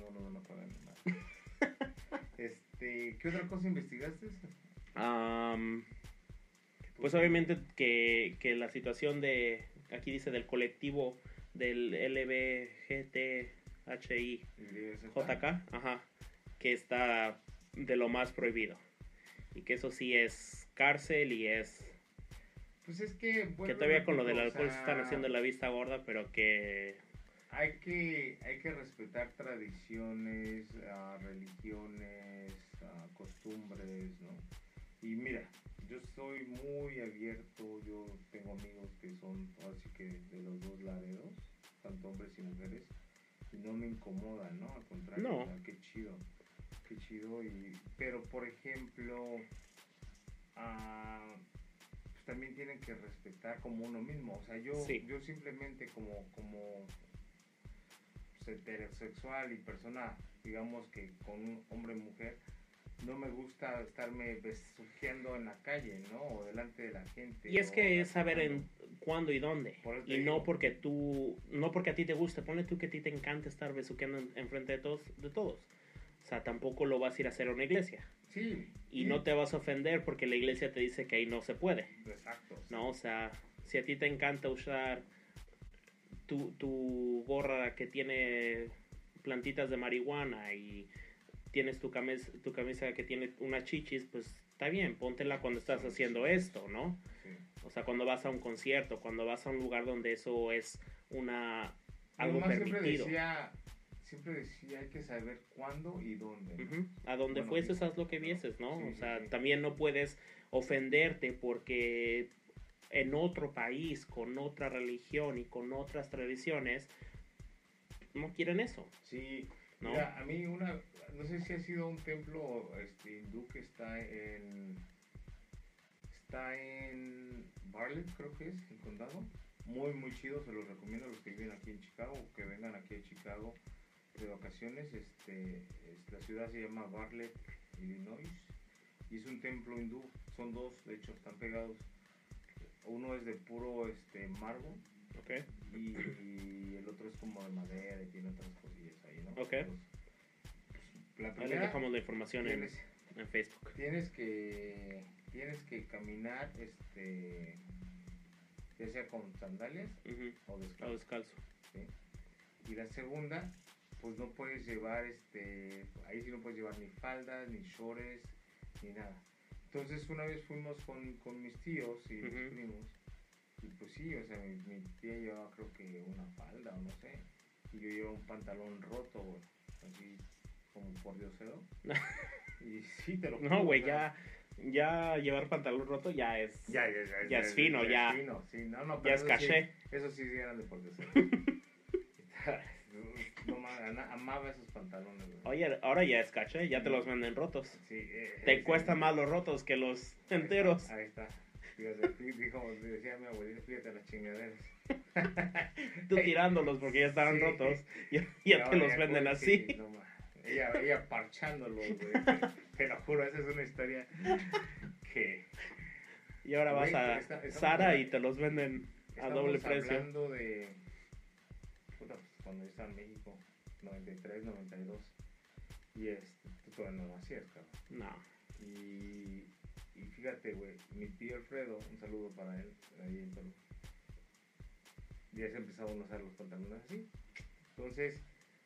no lo van a pagar nada. Este, ¿qué otra cosa investigaste? Am, pues obviamente que, que la situación de, aquí dice del colectivo del LBGTHI JK, ajá, que está de lo más prohibido. Y que eso sí es cárcel y es Pues es que. que todavía con lo del alcohol se están haciendo la vista gorda, pero que Hay que, hay que respetar tradiciones, ah, religiones, ah, costumbres, ¿no? Y mira, yo soy muy abierto, yo tengo amigos que son así que de los dos lados, tanto hombres y mujeres, y no me incomoda, ¿no? Al contrario, No. o sea, qué chido, qué chido, y, pero por ejemplo, ah, pues también tienen que respetar como uno mismo, o sea, yo, Sí. yo simplemente como, como pues, heterosexual y persona, digamos que con un hombre y mujer, no me gusta estarme besuqueando en la calle, ¿no? O delante de la gente. Y es que es saber en cuándo y dónde. Y no porque tú, no porque a ti te guste, pone tú que a ti te encanta estar besuqueando en, enfrente de todos, de todos. O sea, tampoco lo vas a ir a hacer a una iglesia. Sí. Y sí, no te vas a ofender porque la iglesia te dice que ahí no se puede. Exacto. sí. ¿no? O sea, si a ti te encanta usar tu, tu gorra que tiene plantitas de marihuana y tienes tu camisa, tu camisa que tiene unas chichis, pues está bien, póntela cuando estás haciendo esto, ¿no? Sí. O sea, cuando vas a un concierto, cuando vas a un lugar donde eso es una algo siempre permitido. decía, siempre decía, hay que saber cuándo y dónde. A donde Bueno, fueses, sí. haz lo que vieses, ¿no? Sí, o sea, también no puedes ofenderte porque en otro país, con otra religión y con otras tradiciones, no quieren eso, Sí, ¿no? Mira, a mí una, no sé si ha sido un templo este, hindú que está en, está en Bartlett, creo que es, el condado. Muy, muy chido, se los recomiendo a los que viven aquí en Chicago, que vengan aquí a Chicago de vacaciones. Este, es- la ciudad se llama Bartlett, Illinois, y es un templo hindú, son dos, de hecho, están pegados. Uno es de puro este, mármol Ok. Y, el otro es como de madera y tiene otras cosillas ahí, ¿no? Ok. Pues, la Ahí les primera, dejamos la información en, tienes, en Facebook. tienes que tienes que caminar, este, ya sea con sandalias o O descalzo. descalzo. ¿sí? Y la segunda, pues no puedes llevar, este, ahí sí no puedes llevar ni faldas, ni shorts, ni nada. Entonces una vez fuimos con, con mis tíos y mis Ujú. primos, y pues sí, o sea, mi, mi tía llevaba creo que una falda o no sé, y yo llevaba un pantalón roto, güey, así como por diosero. y sí, te lo No, juro, güey, o sea, ya, ya llevar pantalón roto ya es... Ya, ya, ya, Ya es fino, ya. es fino, sí, no, no, Ya es caché. Sí, eso sí eran de por diosero. no, amaba esos pantalones, güey. Oye, ahora ya es caché, ya te los venden rotos. Sí, eh, Te cuestan sí. más los rotos que los Ahí enteros. está, Ahí está. Fíjate, fí- dijo, decía mi abuelita, fíjate las chingaderas. Tú tirándolos porque ya estaban Sí. rotos. Ya, Y ya te ahora los venden pues, así. sí, no Ella, ella parchándolo, güey. Te lo juro, esa es una historia que... Y ahora vas a está- Sara y te los venden a doble precio. hablando de... Puta, pues, cuando yo estaba en México, 93, 92. Y este, tú todavía no nacías, cabrón. No. Y, y fíjate, güey, mi tío Alfredo, un saludo para él, ahí en Toluca. Ya se empezaban a usar los pantalones así. Entonces,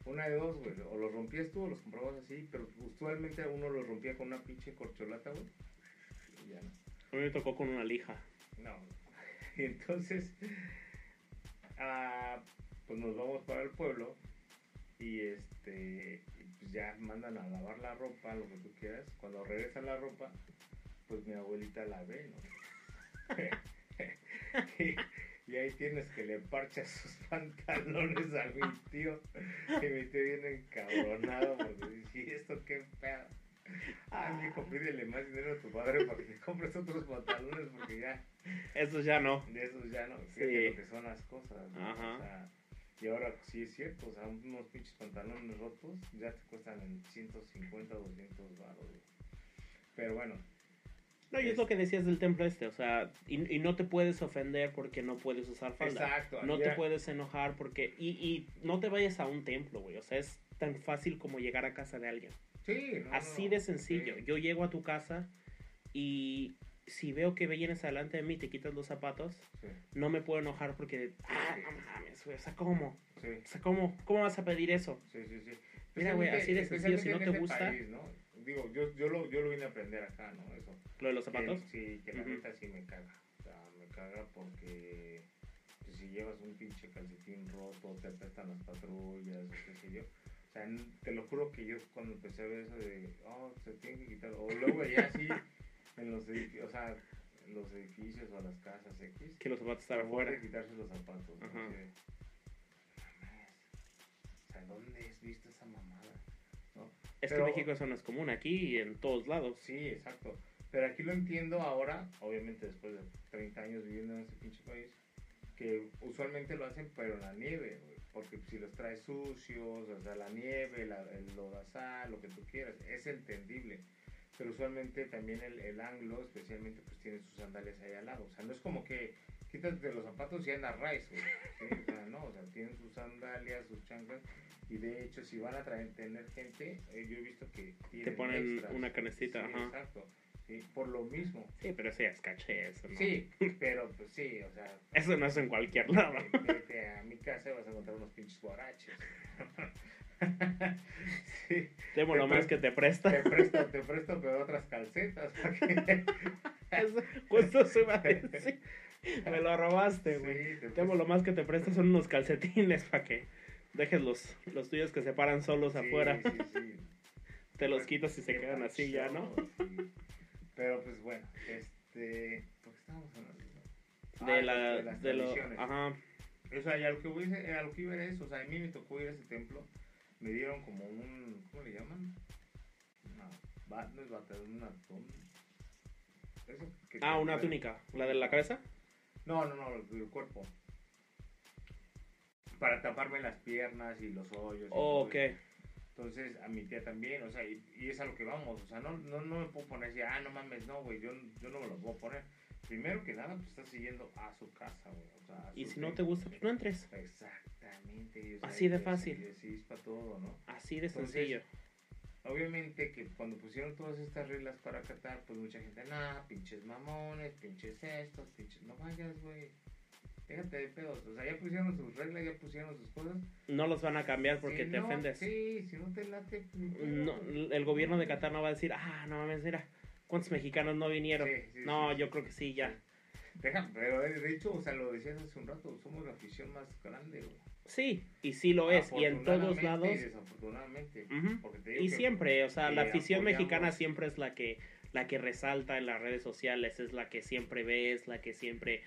una de dos, güey, o los rompías tú o los comprabas así, pero usualmente uno los rompía con una pinche corcholata, güey. Y ya no. A mí me tocó con una lija. No. Y entonces, ah, pues nos vamos para el pueblo y este, pues ya mandan a lavar la ropa, lo que tú quieras. Cuando regresa la ropa, pues mi abuelita la ve, ¿no? y, y ahí tienes que le parchas sus pantalones a mi tío. Y mi tío viene encabronado porque dice, ¿y esto qué pedo? Ah, hijo, pídele más dinero a tu padre para que te compres otros pantalones porque ya Esos ya no. de esos ya no, Sí. lo que son las cosas. ¿no? Ajá. O sea, y ahora sí es cierto, o sea, unos pinches pantalones rotos ya te cuestan en 150, 200 baros. Pero bueno, No, y es lo que decías del templo este, o sea, y, y no te puedes ofender porque no puedes usar falda. exacto. No te puedes enojar porque... Y, y no te vayas a un templo, güey. O sea, es tan fácil como llegar a casa de alguien. Sí, no, Así de sencillo. sí. Yo llego a tu casa y si veo que vienes adelante de mí y te quitas los zapatos, Sí, no me puedo enojar porque... Ah, no mames, güey. O sea, ¿cómo? sí, O sea, ¿cómo, ¿cómo vas a pedir eso? sí, sí, sí. Mira, güey, así de sencillo, si no te gusta- país, ¿no? Digo, yo, yo, lo, yo lo vine a aprender acá, ¿no? Eso. Lo de los Que- zapatos. sí, que la Ujú. neta sí me caga. O sea, me caga porque pues, si llevas un pinche calcetín roto, te apestan las patrullas, qué sé yo. O sea, te lo juro que yo cuando empecé a ver eso de, oh, se tiene que quitar, o luego ya así en los edificios, o sea, en los edificios o las casas X, Que los zapatos están afuera. quitarse los zapatos. ¿no? Ajá. Así de, "Mames, O sea, ¿dónde has visto esa mamada? Es Pero- que México eso no es común. Aquí y en todos lados. Sí, exacto. Pero aquí lo entiendo ahora, obviamente después de 30 años viviendo en ese pinche país, que usualmente lo hacen pero en la nieve, güey, porque si los traes sucios, o sea, la nieve, la, el lodazal, lo que tú quieras, es entendible. Pero usualmente también el, el anglo, especialmente, pues tiene sus sandalias ahí al lado. O sea, no es como que quítate los zapatos y anda raíz, güey. ¿sí? O sea, no, o sea, tienen sus sandalias, sus chanclas. Y de hecho, si van a traer, tener gente, eh, yo he visto que Te tienen ponen extras. una canecita, Sí, ajá. exacto. Sí, por lo mismo. Sí, pero ya es caché, eso no. Sí, pero pues sí, o sea, Eso no es en cualquier lado. vete- a mi casa y vas a encontrar unos pinches guaraches. sí, Temo Te lo más que te presta. te presto, te presto, pero otras calcetas. para que- Eso, justo se iba a decir. Me lo robaste, Sí, güey. te Temo presto- lo más que te presta son unos calcetines para que dejes los, los tuyos que se paran solos sí, afuera. sí, sí. Te los quitas y se quedan así ya, ¿no? Pero pues bueno, este. ¿Por qué estábamos hablando? De Ah, la, de las de lo, ajá, O sea, y a lo que voy a, a lo que iba era eso, o sea, a mí me tocó ir a ese templo, me dieron como un, ¿cómo le llaman? Una, no es bata, es una eso que ah, una túnica, la de la cabeza. No, no, no, el del cuerpo. Para taparme las piernas y los hoyos. y Oh, ok. eso. Entonces, a mi tía también, o sea, y, y es a lo que vamos, o sea, no, no, no me puedo poner así, ah, no mames, no, güey, yo, yo no me lo puedo poner. Primero que nada, pues estás siguiendo a su casa, güey, o sea, Y si no te gusta, pues no entres. Exactamente. y, o sea, Así de fácil. Y así es para todo, ¿no? Así de Entonces, sencillo. Obviamente que cuando pusieron todas estas reglas para Qatar, pues mucha gente, nah, pinches mamones, pinches estos, pinches, no vayas, güey. Déjate de pedos. O sea, ya pusieron sus reglas, ya pusieron sus cosas. No los van a cambiar porque Si te no, ofendes. Sí, si no te late, pues, No, el gobierno de Qatar no va a decir, ah, no mames, mira, ¿cuántos mexicanos no vinieron? Sí, sí, no, sí, yo creo que sí, ya. Deja, pero de de hecho, o sea, lo decías hace un rato, somos la afición más grande, güey. Sí, y sí lo es. Y en todos lados. y desafortunadamente. Ujú. Porque te digo Y que- siempre, o sea, la que afición apoyamos- mexicana siempre es la que, la que resalta en las redes sociales, es la que siempre ves, la que siempre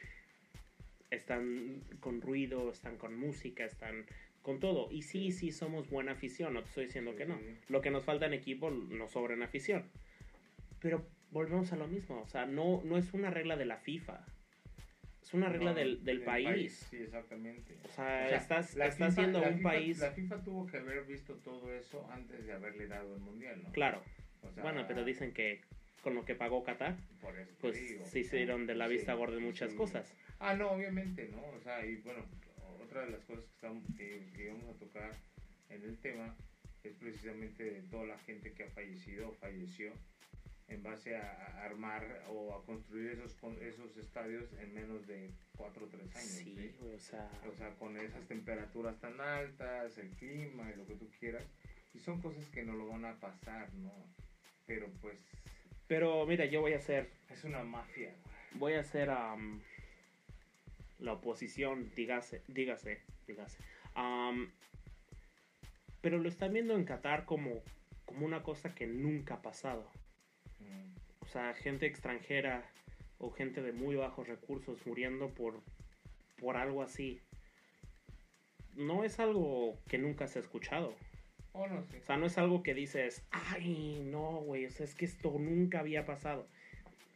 están con ruido, están con música, están con todo. Y sí, sí somos buena afición, no te estoy diciendo que no. Lo que nos falta en equipo nos sobra en afición. Pero volvemos a lo mismo, o sea, no, no es una regla de la FIFA. Es una regla No, del, del país. Sí, exactamente. O sea, O sea, estás, la estás FIFA- siendo la un FIFA país... La FIFA tuvo que haber visto todo eso antes de haberle dado el mundial, ¿no? Claro. O sea, Bueno, pero dicen que con lo que pagó Qatar, por eso te pues digo, se hicieron de la Sí, vista gorda muchas sí. cosas. Ah, no, obviamente, ¿no? O sea, y bueno, otra de las cosas que, estamos, que, que íbamos a tocar en el tema es precisamente de toda la gente que ha fallecido o falleció en base a, a armar o a construir esos con- esos estadios en menos de 4 o 3 años. Sí, o sea... O sea, con esas temperaturas tan altas, el clima y lo que tú quieras. Y son cosas que no lo van a pasar, ¿no? Pero pues Pero mira, yo voy a hacer es una mafia, güey. voy a hacer am, la oposición, dígase, dígase, dígase. Pero lo están viendo en Qatar como, como una cosa que nunca ha pasado. Mm. O sea, gente extranjera o gente de muy bajos recursos muriendo por, por algo así. No es algo que nunca se ha escuchado. Oh, no, sí. O sea, no es algo que dices, ay, no, güey, o sea, es que esto nunca había pasado.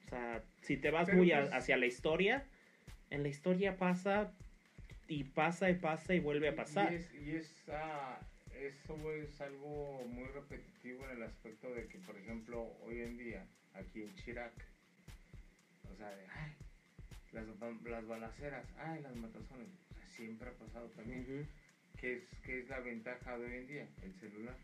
O sea, si te vas Pero muy a- pues- hacia la historia, en la historia pasa y pasa y pasa y vuelve a pasar. Y, es, y es, ah, eso es algo muy repetitivo en el aspecto de que, por ejemplo, hoy en día, aquí en Chirac, o sea, de, ay, las, las balaceras, ay, las matazones, o sea, siempre ha pasado también. Ujú. ¿Qué es, ¿Qué es la ventaja de hoy en día? El celular.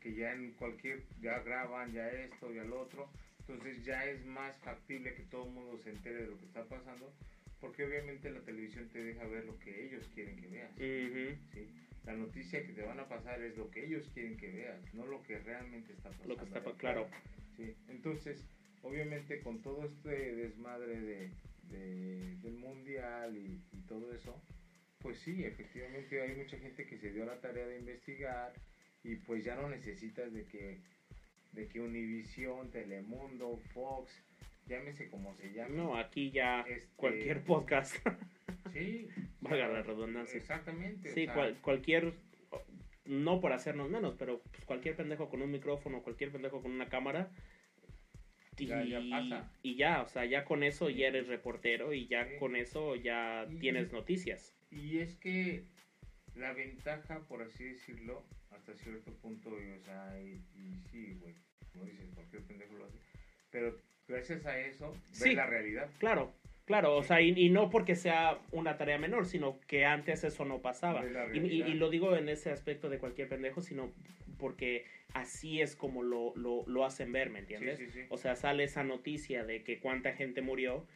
Que ya en cualquier, ya graban, ya esto, ya lo otro. Entonces ya es más factible que todo el mundo se entere de lo que está pasando. Porque obviamente la televisión te deja ver lo que ellos quieren que veas. La noticia que te van a pasar es lo que ellos quieren que veas, no lo que realmente está pasando. Lo que está pa- claro. Entonces, obviamente con todo este desmadre de, de- del mundial y, y todo eso, pues sí, efectivamente hay mucha gente que se dio la tarea de investigar y pues ya no necesitas de que de que Univision, Telemundo, Fox, llámese como se llame. No, aquí ya Este- cualquier podcast, Sí. valga la redundancia. Exactamente. o Sí, sea, cual- cualquier, no por hacernos menos, pero pues, cualquier pendejo con un micrófono, cualquier pendejo con una cámara. Y Ya- ya pasa. y ya, o sea, ya con eso ya eres reportero y ya Sí. con eso ya Y- tienes noticias. Y es que la ventaja, por así decirlo, hasta cierto punto, y, o sea, y, y sí, güey, como dices, cualquier pendejo lo hace, pero gracias a eso, ves Sí. la realidad. Claro, claro, o sea, y, y no porque sea una tarea menor, sino que antes eso no pasaba. Ves Y, y- y lo digo en ese aspecto de cualquier pendejo, sino porque así es como lo, lo, lo hacen ver, ¿me entiendes? Sí, sí, sí. O sea, sale esa noticia de que cuánta gente murió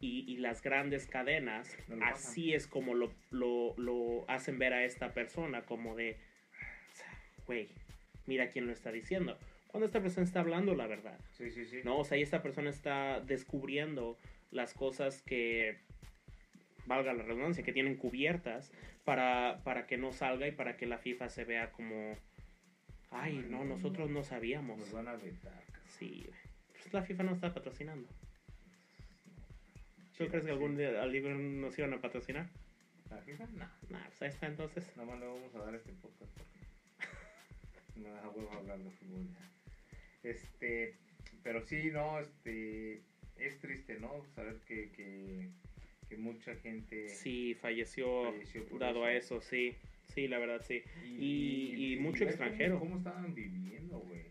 y, las grandes cadenas, No así es como lo, lo, lo hacen ver a esta persona, como de, güey, mira quién lo está diciendo. Cuando esta persona está hablando la verdad, Sí, sí, sí. ¿no? O sea, y esta persona está descubriendo las cosas que, valga la redundancia, que tienen cubiertas para, para que no salga y para que la FIFA se vea como, ay, no, nosotros no sabíamos. Nos van a vetar. Sí, pues la FIFA no está patrocinando. ¿Tú crees que algún día al libro nos iban a patrocinar? ¿La FIFA? No. Nah, pues ahí está entonces. Nada más le vamos a dar este podcast porque no da huevo hablar de fútbol ya. Este, pero sí, no, este, es triste, ¿no? Saber que, que, que mucha gente Sí, falleció, falleció dado a eso. sí. Sí, la verdad, sí. Y- y mucho extranjero. ¿Cómo, estaban viviendo, güey?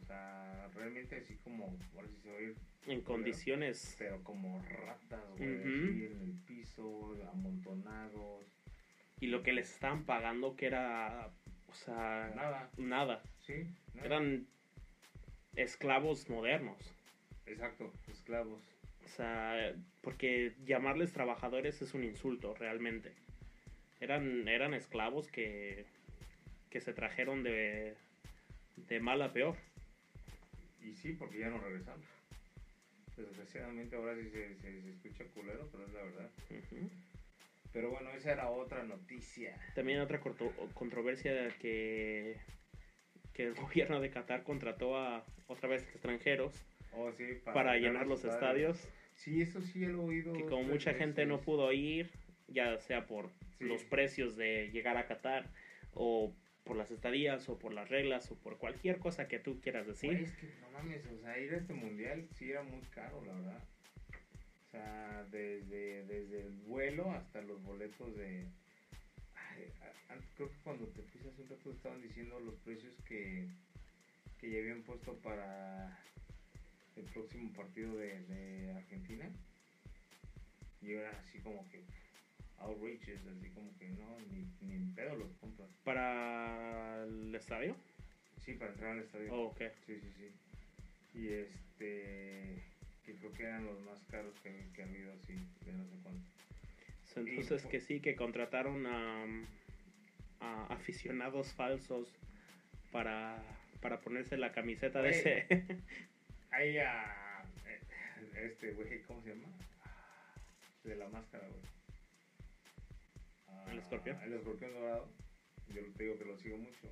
O sea, realmente así como, ahora sí se va a ir, En condiciones... pero como ratas, güey, así en el piso, amontonados, Y lo que les estaban pagando que era... O sea... nada, Nada. sí, nada. Eran esclavos modernos. exacto, esclavos. O sea, porque llamarles trabajadores es un insulto, realmente. Eran, eran esclavos que, que se trajeron de, de mal a peor. Y sí, porque ya no regresaron. Desgraciadamente ahora sí se, se, se escucha culero, pero es la verdad. Pero bueno, esa era otra noticia. También otra controversia que, que el gobierno de Qatar contrató a otra vez extranjeros Oh, sí, para llenar los estadios. Sí, eso sí lo he oído. Que como mucha gente no pudo ir, ya sea por Sí. los precios de llegar a Qatar o por las estadías o por las reglas o por cualquier cosa que tú quieras decir. Güey, es que no mames, o sea, ir a este mundial sí era muy caro, la verdad. O sea, desde, desde el vuelo hasta los boletos de... A- creo que cuando te fuiste hace un rato estaban diciendo los precios que, que ya habían puesto para el próximo partido de, de Argentina. Y eran así como que outrageous, así como que no, ni, ni en pedo los compras. ¿Para el estadio? Sí, para entrar al estadio. Oh, ok. Sí, sí, sí. Y este, que creo que eran los más caros que, que ha habido así, de no sé cuánto. Entonces que sí, que contrataron a, a aficionados falsos para, para ponerse la camiseta de ese. Ahí a eh, este güey, ¿cómo se llama? De la máscara, güey. ¿El escorpión? El escorpión dorado. Yo te digo que lo sigo mucho.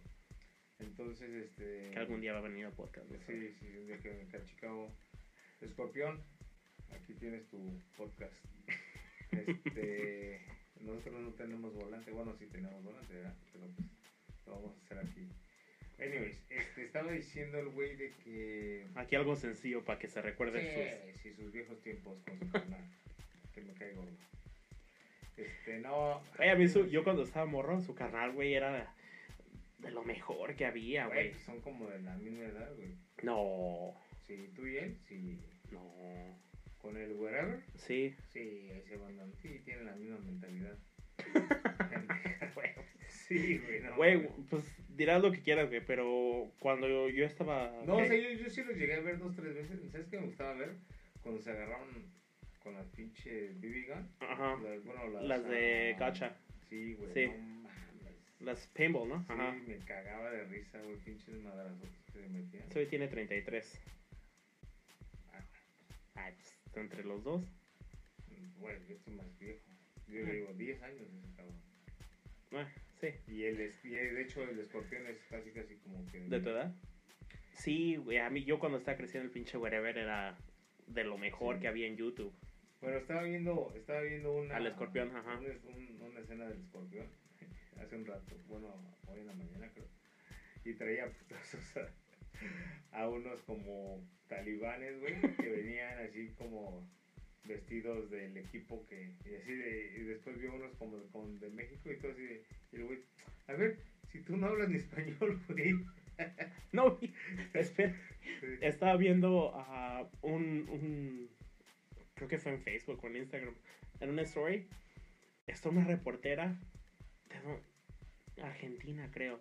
Entonces, este. que algún día va a venir a podcast. ¿no? Sí, sí, un día que venga a Chicago. Escorpión, aquí tienes tu podcast. Este, nosotros no tenemos volante, bueno, sí tenemos volante, ¿verdad? Pero pues lo vamos a hacer aquí. Anyways, este, estaba diciendo el güey de que... Aquí algo sencillo para que se recuerde Sí, sí, sus viejos tiempos con su canal, que me cae gordo. Este, no... sus... Oye, a mí su- yo cuando estaba morro, su carnal, güey, era de lo mejor que había, Güey, güey. pues son como de la misma edad, güey. No, Sí, tú y él, sí. no. Con el wherever, Sí, Sí, ese bandón, sí, tiene la misma mentalidad. sí, güey, no. güey, pues dirás lo que quieras, güey, pero cuando yo, yo estaba... No, o ¿qué? sea, yo, yo sí los llegué a ver dos, tres veces. ¿Sabes qué me gustaba ver? Cuando se agarraron con las pinches BB gun. Ajá, Las, bueno, las, las de ah, gacha, Sí, güey. Sí. No las paintball, ¿no? Sí, Ajá. me cagaba de risa, güey, pinches madrazos que se metían. Güey tiene 33. Ah, Ay, pues entre los dos. Bueno, yo estoy más viejo. Yo le digo 10 años ese cabrón. Ah, sí, Y, el, y de hecho el escorpión es casi casi como que... ¿de tu edad? Sí, güey, a mí yo cuando estaba creciendo el pinche wherever era de lo mejor Sí. que había en YouTube. Bueno, estaba viendo, estaba viendo una... Al escorpión, ajá. un- un- una escena del escorpión hace un rato, bueno, hoy en la mañana creo. Y traía putazos a, a unos como talibanes, güey, que venían así como vestidos del equipo que... Y así de... Y después vio unos como, como de México y todo así de... Y el güey, a ver, si tú no hablas ni español, güey. No, espera. Sí. Estaba viendo a un, un. Creo que fue en Facebook o en Instagram. En una story. Está una reportera. De Argentina, creo.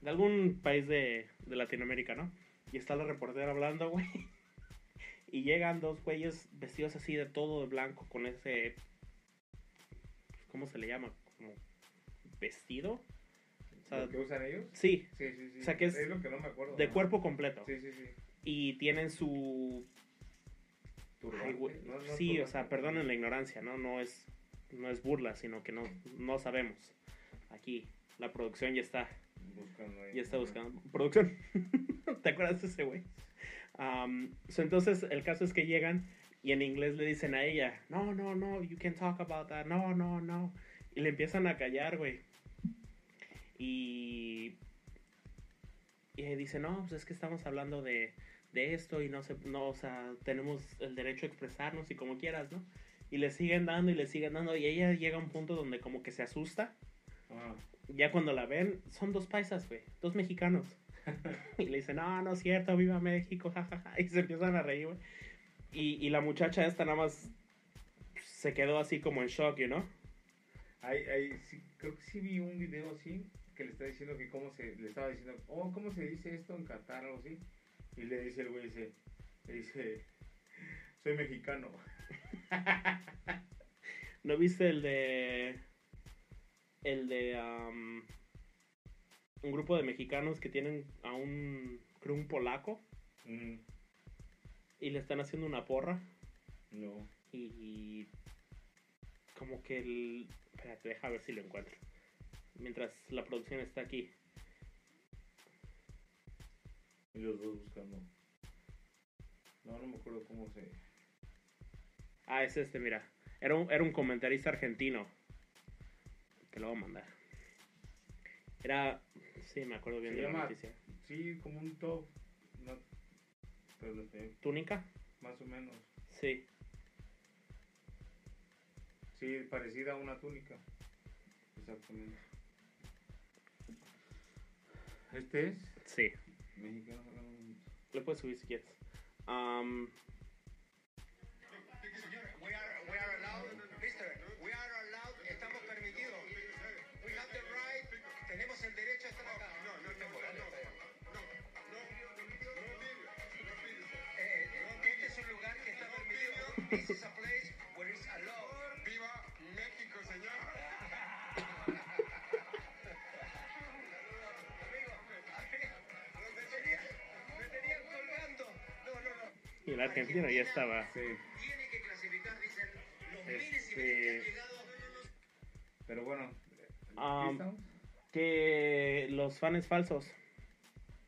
De algún país de, de Latinoamérica, ¿no? Y está la reportera hablando, güey. Y llegan dos güeyes vestidos así de todo de blanco con ese. ¿Cómo se le llama? Como vestido. O sea, ¿Lo que usan ellos? sí, Sí, sí, sí. O sea, que es lo que no me acuerdo. de ¿no? cuerpo completo. Sí, sí, sí. Y tienen su. Ay, güey, No, no sí, o sea, perdonen la ignorancia, ¿no? No es, no es burla, sino que no, no sabemos. Aquí, la producción ya está, Buscando ahí. ya está buscando. ¿Producción? ¿Te acuerdas de ese güey? So, entonces, el caso es que llegan y en inglés le dicen a ella, no, no, no, you can talk about that, no, no, no. Y le empiezan a callar, güey. Y, y dice, no, pues es que estamos hablando de, de esto y no sé, no, o sea, tenemos el derecho a expresarnos y como quieras, ¿no? Y le siguen dando y le siguen dando y ella llega a un punto donde como que se asusta. Ya cuando la ven, son dos paisas, güey, dos mexicanos. y le dicen, no, no es cierto, viva México, jajaja. Y se empiezan a reír, güey. Y, y la muchacha esta nada más se quedó así como en shock, you know? Hay, sí, creo que sí vi un video así que le está diciendo que cómo se, le estaba diciendo, oh, ¿cómo se dice esto en Qatar o así? Y le dice el güey, dice, le dice, soy mexicano. ¿No viste el de. El de. am, un grupo de mexicanos que tienen a un. Creo un polaco. Mm, Y le están haciendo una porra. no. Y. Como que el. Espérate, deja ver si lo encuentro. Mientras la producción está aquí. Y los dos buscando. No, no me acuerdo cómo se... Ah, es este, mira. Era un, era un comentarista argentino. Te lo voy a mandar. Era. Sí, me acuerdo bien Se de la llama- noticia. Sí, como un top. No, pero no sé, ¿Túnica? más o menos. Sí. Sí, parecida a una túnica. Exactamente. ¿Este es? Sí, Mexicano. le puedes subir si quieres. Am, This is a place where it's allowed. ¡Viva México, señor! Y el argentino ya estaba. Sí. Tiene que clasificar, dicen, los miles y Este- miles que han llegado. Pero bueno. Ah, ¿aquí estamos? Que los fans falsos.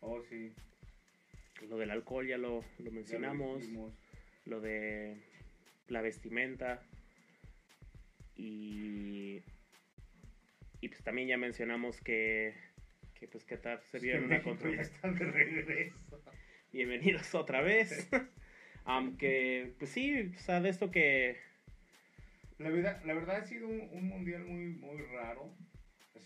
Oh, sí. Lo del alcohol ya lo, lo ya lo mencionamos. Lo de la vestimenta. Y. Y pues también ya mencionamos que. Que pues Qatar se vio en una México ya están de regreso. Bienvenidos otra vez. Aunque, pues sí, o sea, de esto que. La verdad, la verdad ha sido un, un mundial muy, muy raro.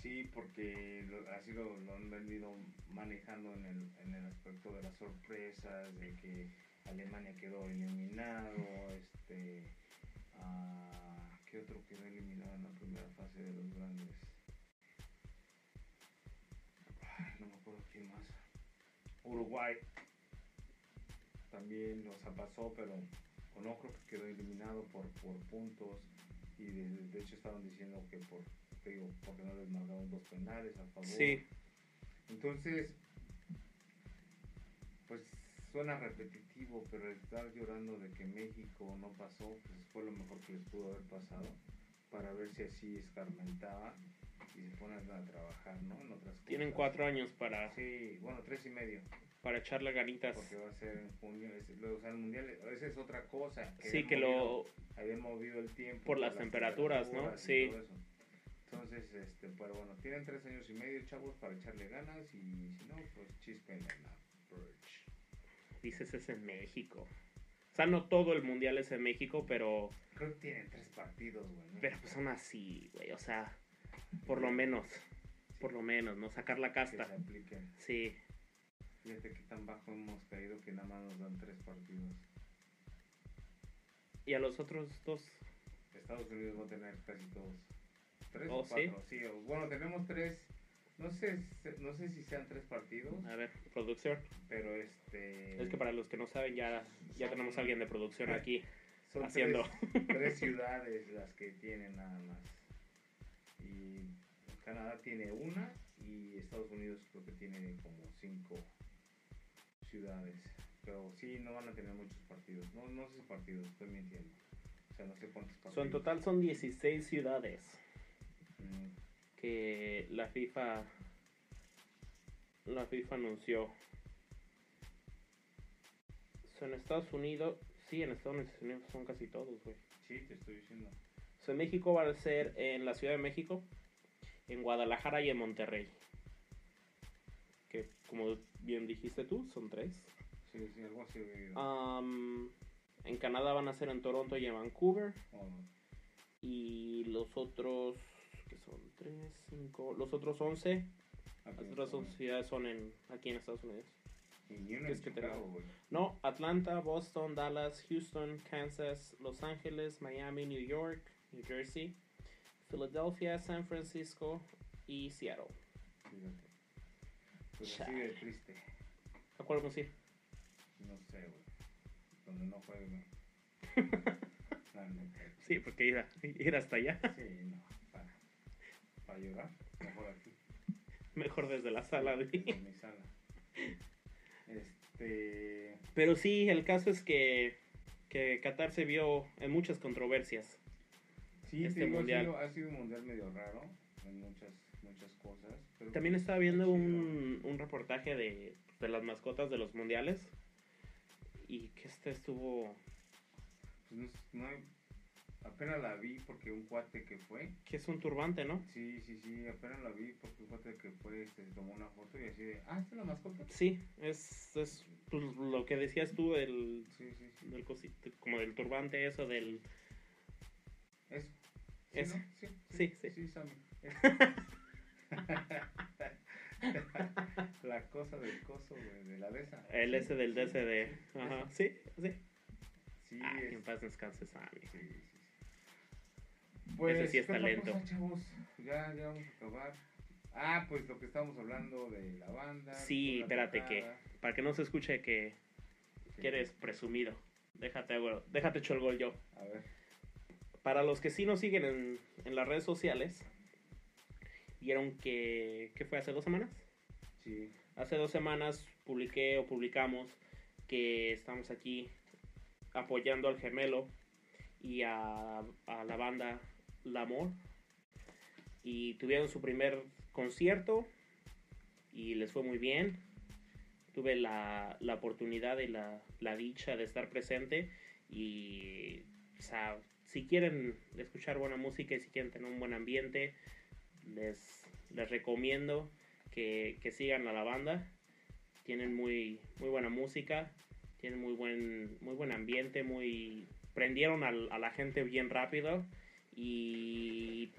Sí, porque lo- así lo, lo han venido manejando en el, en el aspecto de las sorpresas, de que Alemania quedó eliminado, este, ah, ¿qué otro quedó eliminado en la primera fase de los grandes? Ay, no me acuerdo quién más. Uruguay también, sea, pasó, pero con Ocro que quedó eliminado por, por puntos y de, de hecho estaban diciendo que por, digo, porque no les marcaron dos penales a favor. Sí, Entonces, pues suena repetitivo, pero estar llorando de que México no pasó, pues fue lo mejor que les pudo haber pasado para ver si así escarmentaban y se ponen a trabajar, ¿no? En otras tienen cosas. cuatro años para, Sí, bueno, tres y medio, para echarle ganitas. porque va a ser en junio, es- luego, o sea, el mundial, esa es otra cosa. Sí, que movido- lo. habían movido el tiempo Por las temperaturas, ¿no? temperaturas Sí. todo eso. Entonces, este, pero bueno, tienen tres años y medio, chavos, para echarle ganas y si no, pues chispen Purge. Dices es en México. O sea, no todo el mundial es en México, pero. Creo que tienen tres partidos, güey. ¿no? Pero pues aún así, güey. O sea, por lo menos. Por lo menos, ¿no? Sacar la que casta. se. Sí. Fíjate que tan bajo hemos caído que nada más nos dan tres partidos. Y a los otros dos. Estados Unidos va a tener casi todos. Tres Oh, o cuatro, sí. o- Bueno, tenemos tres. No sé, no sé si sean tres partidos, A ver, producción. pero este. Es que para los que no saben, ya, ya tenemos a alguien de producción aquí son haciendo. tres, tres ciudades las que tienen nada más. Y Canadá tiene una y Estados Unidos creo que tiene como cinco ciudades. Pero sí, no van a tener muchos partidos. No, no sé si partidos, estoy mintiendo. O sea, no sé cuántos partidos. So, en total son 16 ciudades Mm, que la FIFA. La FIFA anunció. So, en Estados Unidos. Sí, en Estados Unidos son casi todos, güey. sí, te estoy diciendo. So, en México va a ser en la Ciudad de México, en Guadalajara y en Monterrey. Que, como bien dijiste tú, son tres. Sí, sí, algo así en Canadá van a ser en Toronto y en Vancouver. Oh, Y los otros, son tres, cinco, los otros 11, aquí las otras 11 ciudades son en, aquí en Estados Unidos. Y uno ¿Qué en es que Chicago. No, Atlanta, Boston, Dallas, Houston, Kansas, Los Ángeles, Miami, New York, New Jersey, Philadelphia, San Francisco y Seattle. Fíjate. Pues así de triste. ¿A cuál vamos a ir? No sé, güey. Donde no juegue, güey. Neta. Sí, porque ir, a- ir hasta allá. Sí, no. Para, llorar, mejor aquí. Mejor desde la sala. de- Desde mi sala. Este. Pero sí, el caso es que, que Qatar se vio en muchas controversias. Sí, Este digo, mundial. Ha, sido, ha sido un mundial medio raro en muchas, muchas cosas. pero También pues, estaba viendo un, un reportaje de, de las mascotas de los mundiales. Y que este estuvo. Pues no, no hay- apenas la vi porque un cuate que fue. que es un turbante, ¿no? Sí, sí, sí, apenas la vi porque un cuate que fue este, tomó una foto y así de. Ah, esta es la mascota. Sí, es, es pues, lo que decías tú del, Sí, sí, sí. del cosi- como del turbante, eso del... Es Ese. ¿no? Sí, Sí, sí. Sí, Sammy. la cosa del coso, güey, de la de esa. El ese del sí, Ajá, sí, sí. Sí, Ah, que es- en paz descanse Sammy. sí. Pues, Ese sí es ¿qué otra talento. cosa, chavos? Ya, ya vamos a acabar. Ah, pues lo que estábamos hablando de la banda. Sí, espérate que... Para que no se escuche que, eres presumido. Déjate, güey, déjate echo el gol yo. A ver. Para los que sí nos siguen en, en las redes sociales, vieron que... ¿Qué fue hace dos semanas? Sí. Hace dos semanas publiqué o publicamos que estamos aquí apoyando al gemelo y a, a la banda Y tuvieron su primer concierto y les fue muy bien. Tuve la, la oportunidad y la, la dicha de estar presente. Y, si quieren escuchar buena música y si quieren tener un buen ambiente, les, les recomiendo que, que sigan a la banda. Tienen muy, muy buena música, tienen muy buen, muy buen ambiente, muy prendieron al- a la gente bien rápido y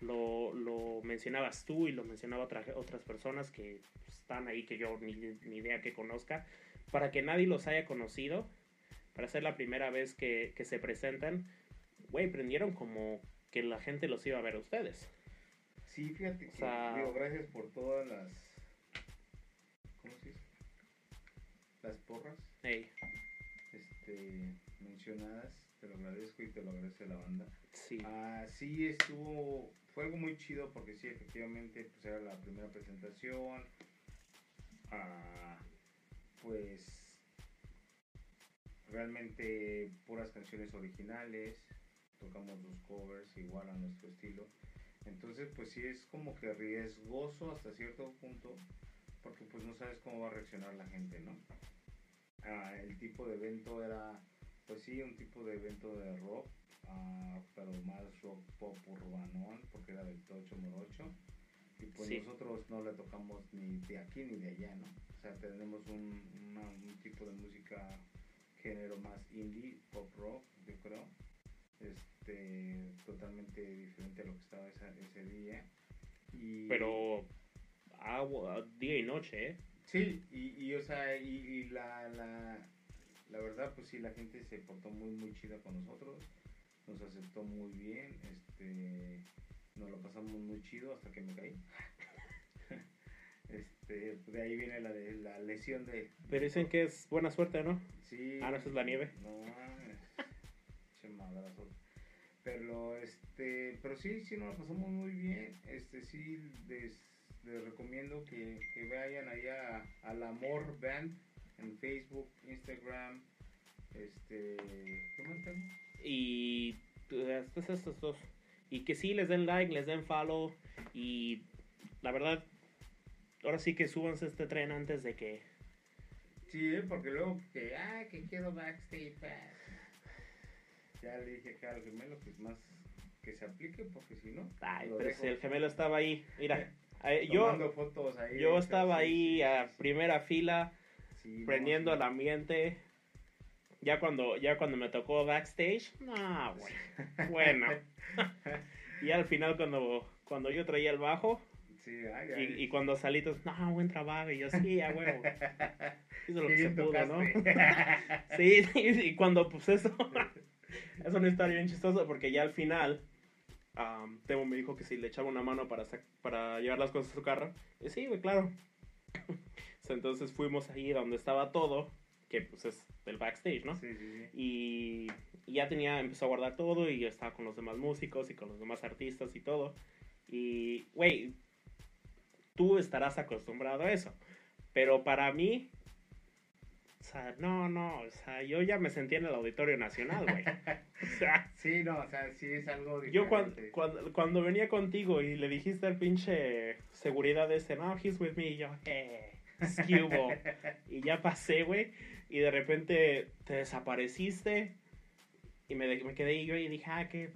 lo, lo mencionabas tú y lo mencionaba otra- otras personas que están ahí que yo ni, ni idea que conozca, para que nadie los haya conocido, para ser la primera vez que, que se presentan, güey, prendieron como que la gente los iba a ver a ustedes. Sí, fíjate que, O sea- digo, gracias por todas las, ¿cómo se dice? Las porras, Ey, este, mencionadas, te lo agradezco y te lo agradece la banda. sí. Ah, sí, estuvo, fue algo muy chido porque sí, efectivamente, pues era la primera presentación, Ah, pues, realmente puras canciones originales, tocamos los covers igual a nuestro estilo. Entonces, pues sí es como que riesgoso hasta cierto punto, porque pues no sabes cómo va a reaccionar la gente, ¿no? Ah, el tipo de evento era, pues sí, un tipo de evento de rock, ah, pero más rock pop urbanón, porque era del Tocho Morocho. Y pues Sí. nosotros no le tocamos ni de aquí ni de allá, ¿no? O sea, tenemos un, una- un tipo de música, género más indie, pop rock, yo creo. Este, totalmente diferente a lo que estaba esa- ese día. Y, Pero agua, día y noche, ¿eh? Sí, y, y o sea, y, y la, la, la verdad, pues sí, la gente se portó muy, muy chida con nosotros, nos aceptó muy bien, este, nos lo pasamos muy chido hasta que me caí. este, de ahí viene la, de, la lesión de... Pero dicen que es buena suerte, ¿no? Sí. Ah, ¿no, es la nieve? No. Che madrazo. Pero este, pero sí, sí nos la pasamos muy bien. Este sí les, les recomiendo que, que vayan allá al Amor Band en Facebook, Instagram, este. Y pues, estos, dos. Y que sí les den like, les den follow. Y la verdad, ahora sí que súbanse este tren antes de que. Sí, ¿eh? porque luego que, ah, que quiero backstage pass. Ya le dije acá al gemelo que más que se aplique porque si no, Ay, pero dejo si el gemelo estaba ahí. Mira, eh, yo, tomando fotos ahí. yo estaba ahí a primera fila, Sí, no, prendiendo sí. el ambiente. Ya cuando, ya cuando me tocó backstage, no, güey. Bueno. y al final cuando, cuando yo traía el bajo Sí, ay, ay. y, y cuando salí, todos, no, buen trabajo. Y yo, sí, a huevo. Hizo lo que se pudo, ¿no? Sí, y cuando pues eso, es una historia bien chistosa porque ya al final, am, Temo me dijo que si le echaba una mano para, para llevar las cosas a su carro. Y sí, güey, claro. Entonces fuimos ahí donde estaba todo, que pues es del backstage, ¿no? Sí, sí, sí. Y, y ya tenía, empezó a guardar todo y yo estaba con los demás músicos y con los demás artistas y todo. Y, güey, tú estarás acostumbrado a eso. Pero para mí, o sea, no, no, o sea, yo ya me sentía en el Auditorio Nacional, güey. O sea, Sí, no, o sea, sí es algo diferente. yo cuando, cuando, cuando venía contigo y le dijiste al pinche seguridad ese, no, he's with me, y yo, eh, y ya pasé, güey, y de repente te desapareciste y me, me quedé ahí yo y dije, ah, ¿qué?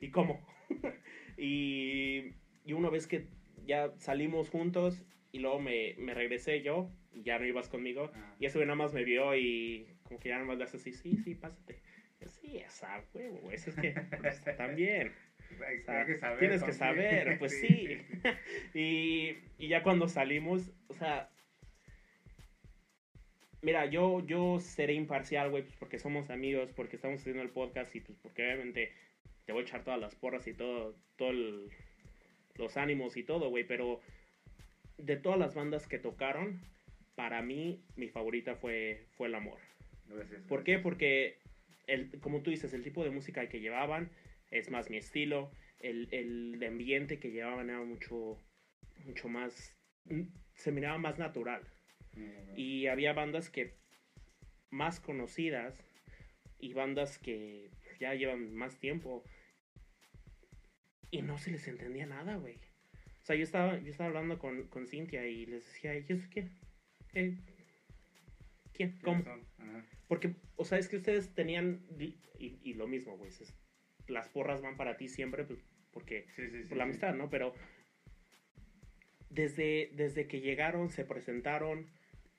¿Y cómo? y, y una vez que ya salimos juntos y luego me, me regresé yo y ya no ibas conmigo, Ah. y ese güey nada más me vio y como que ya nada más le hace así, sí, sí, pásate. Yo, sí, Sí, esa huevo, güey. Eso es que pues, también. Hay- O sea, hay que saber tienes que saber, pues sí. y, y ya cuando salimos, o sea, mira, yo, yo seré imparcial, güey, pues porque somos amigos, porque estamos haciendo el podcast y pues porque obviamente te voy a echar todas las porras y todo, todo el- los ánimos y todo, güey, pero de todas las bandas que tocaron, para mí mi favorita fue, fue El Amor. Gracias, ¿Por qué? Porque, el, como tú dices, el tipo de música que llevaban es más mi estilo. El, el ambiente que llevaban era mucho, mucho más... mm, Se miraba más natural. Mm, Y había bandas que más conocidas y bandas que ya llevan más tiempo y no se les entendía nada, güey. O sea, yo estaba, yo estaba hablando con, con Cintia y les decía, ¿y eso qué? ¿Qué? ¿Quién? ¿Cómo? Porque, o sea, es que ustedes tenían, y, y lo mismo, güey, es- las porras van para ti siempre, pues, porque Sí, sí, sí. por la amistad, ¿no? Pero desde, desde que llegaron, se presentaron,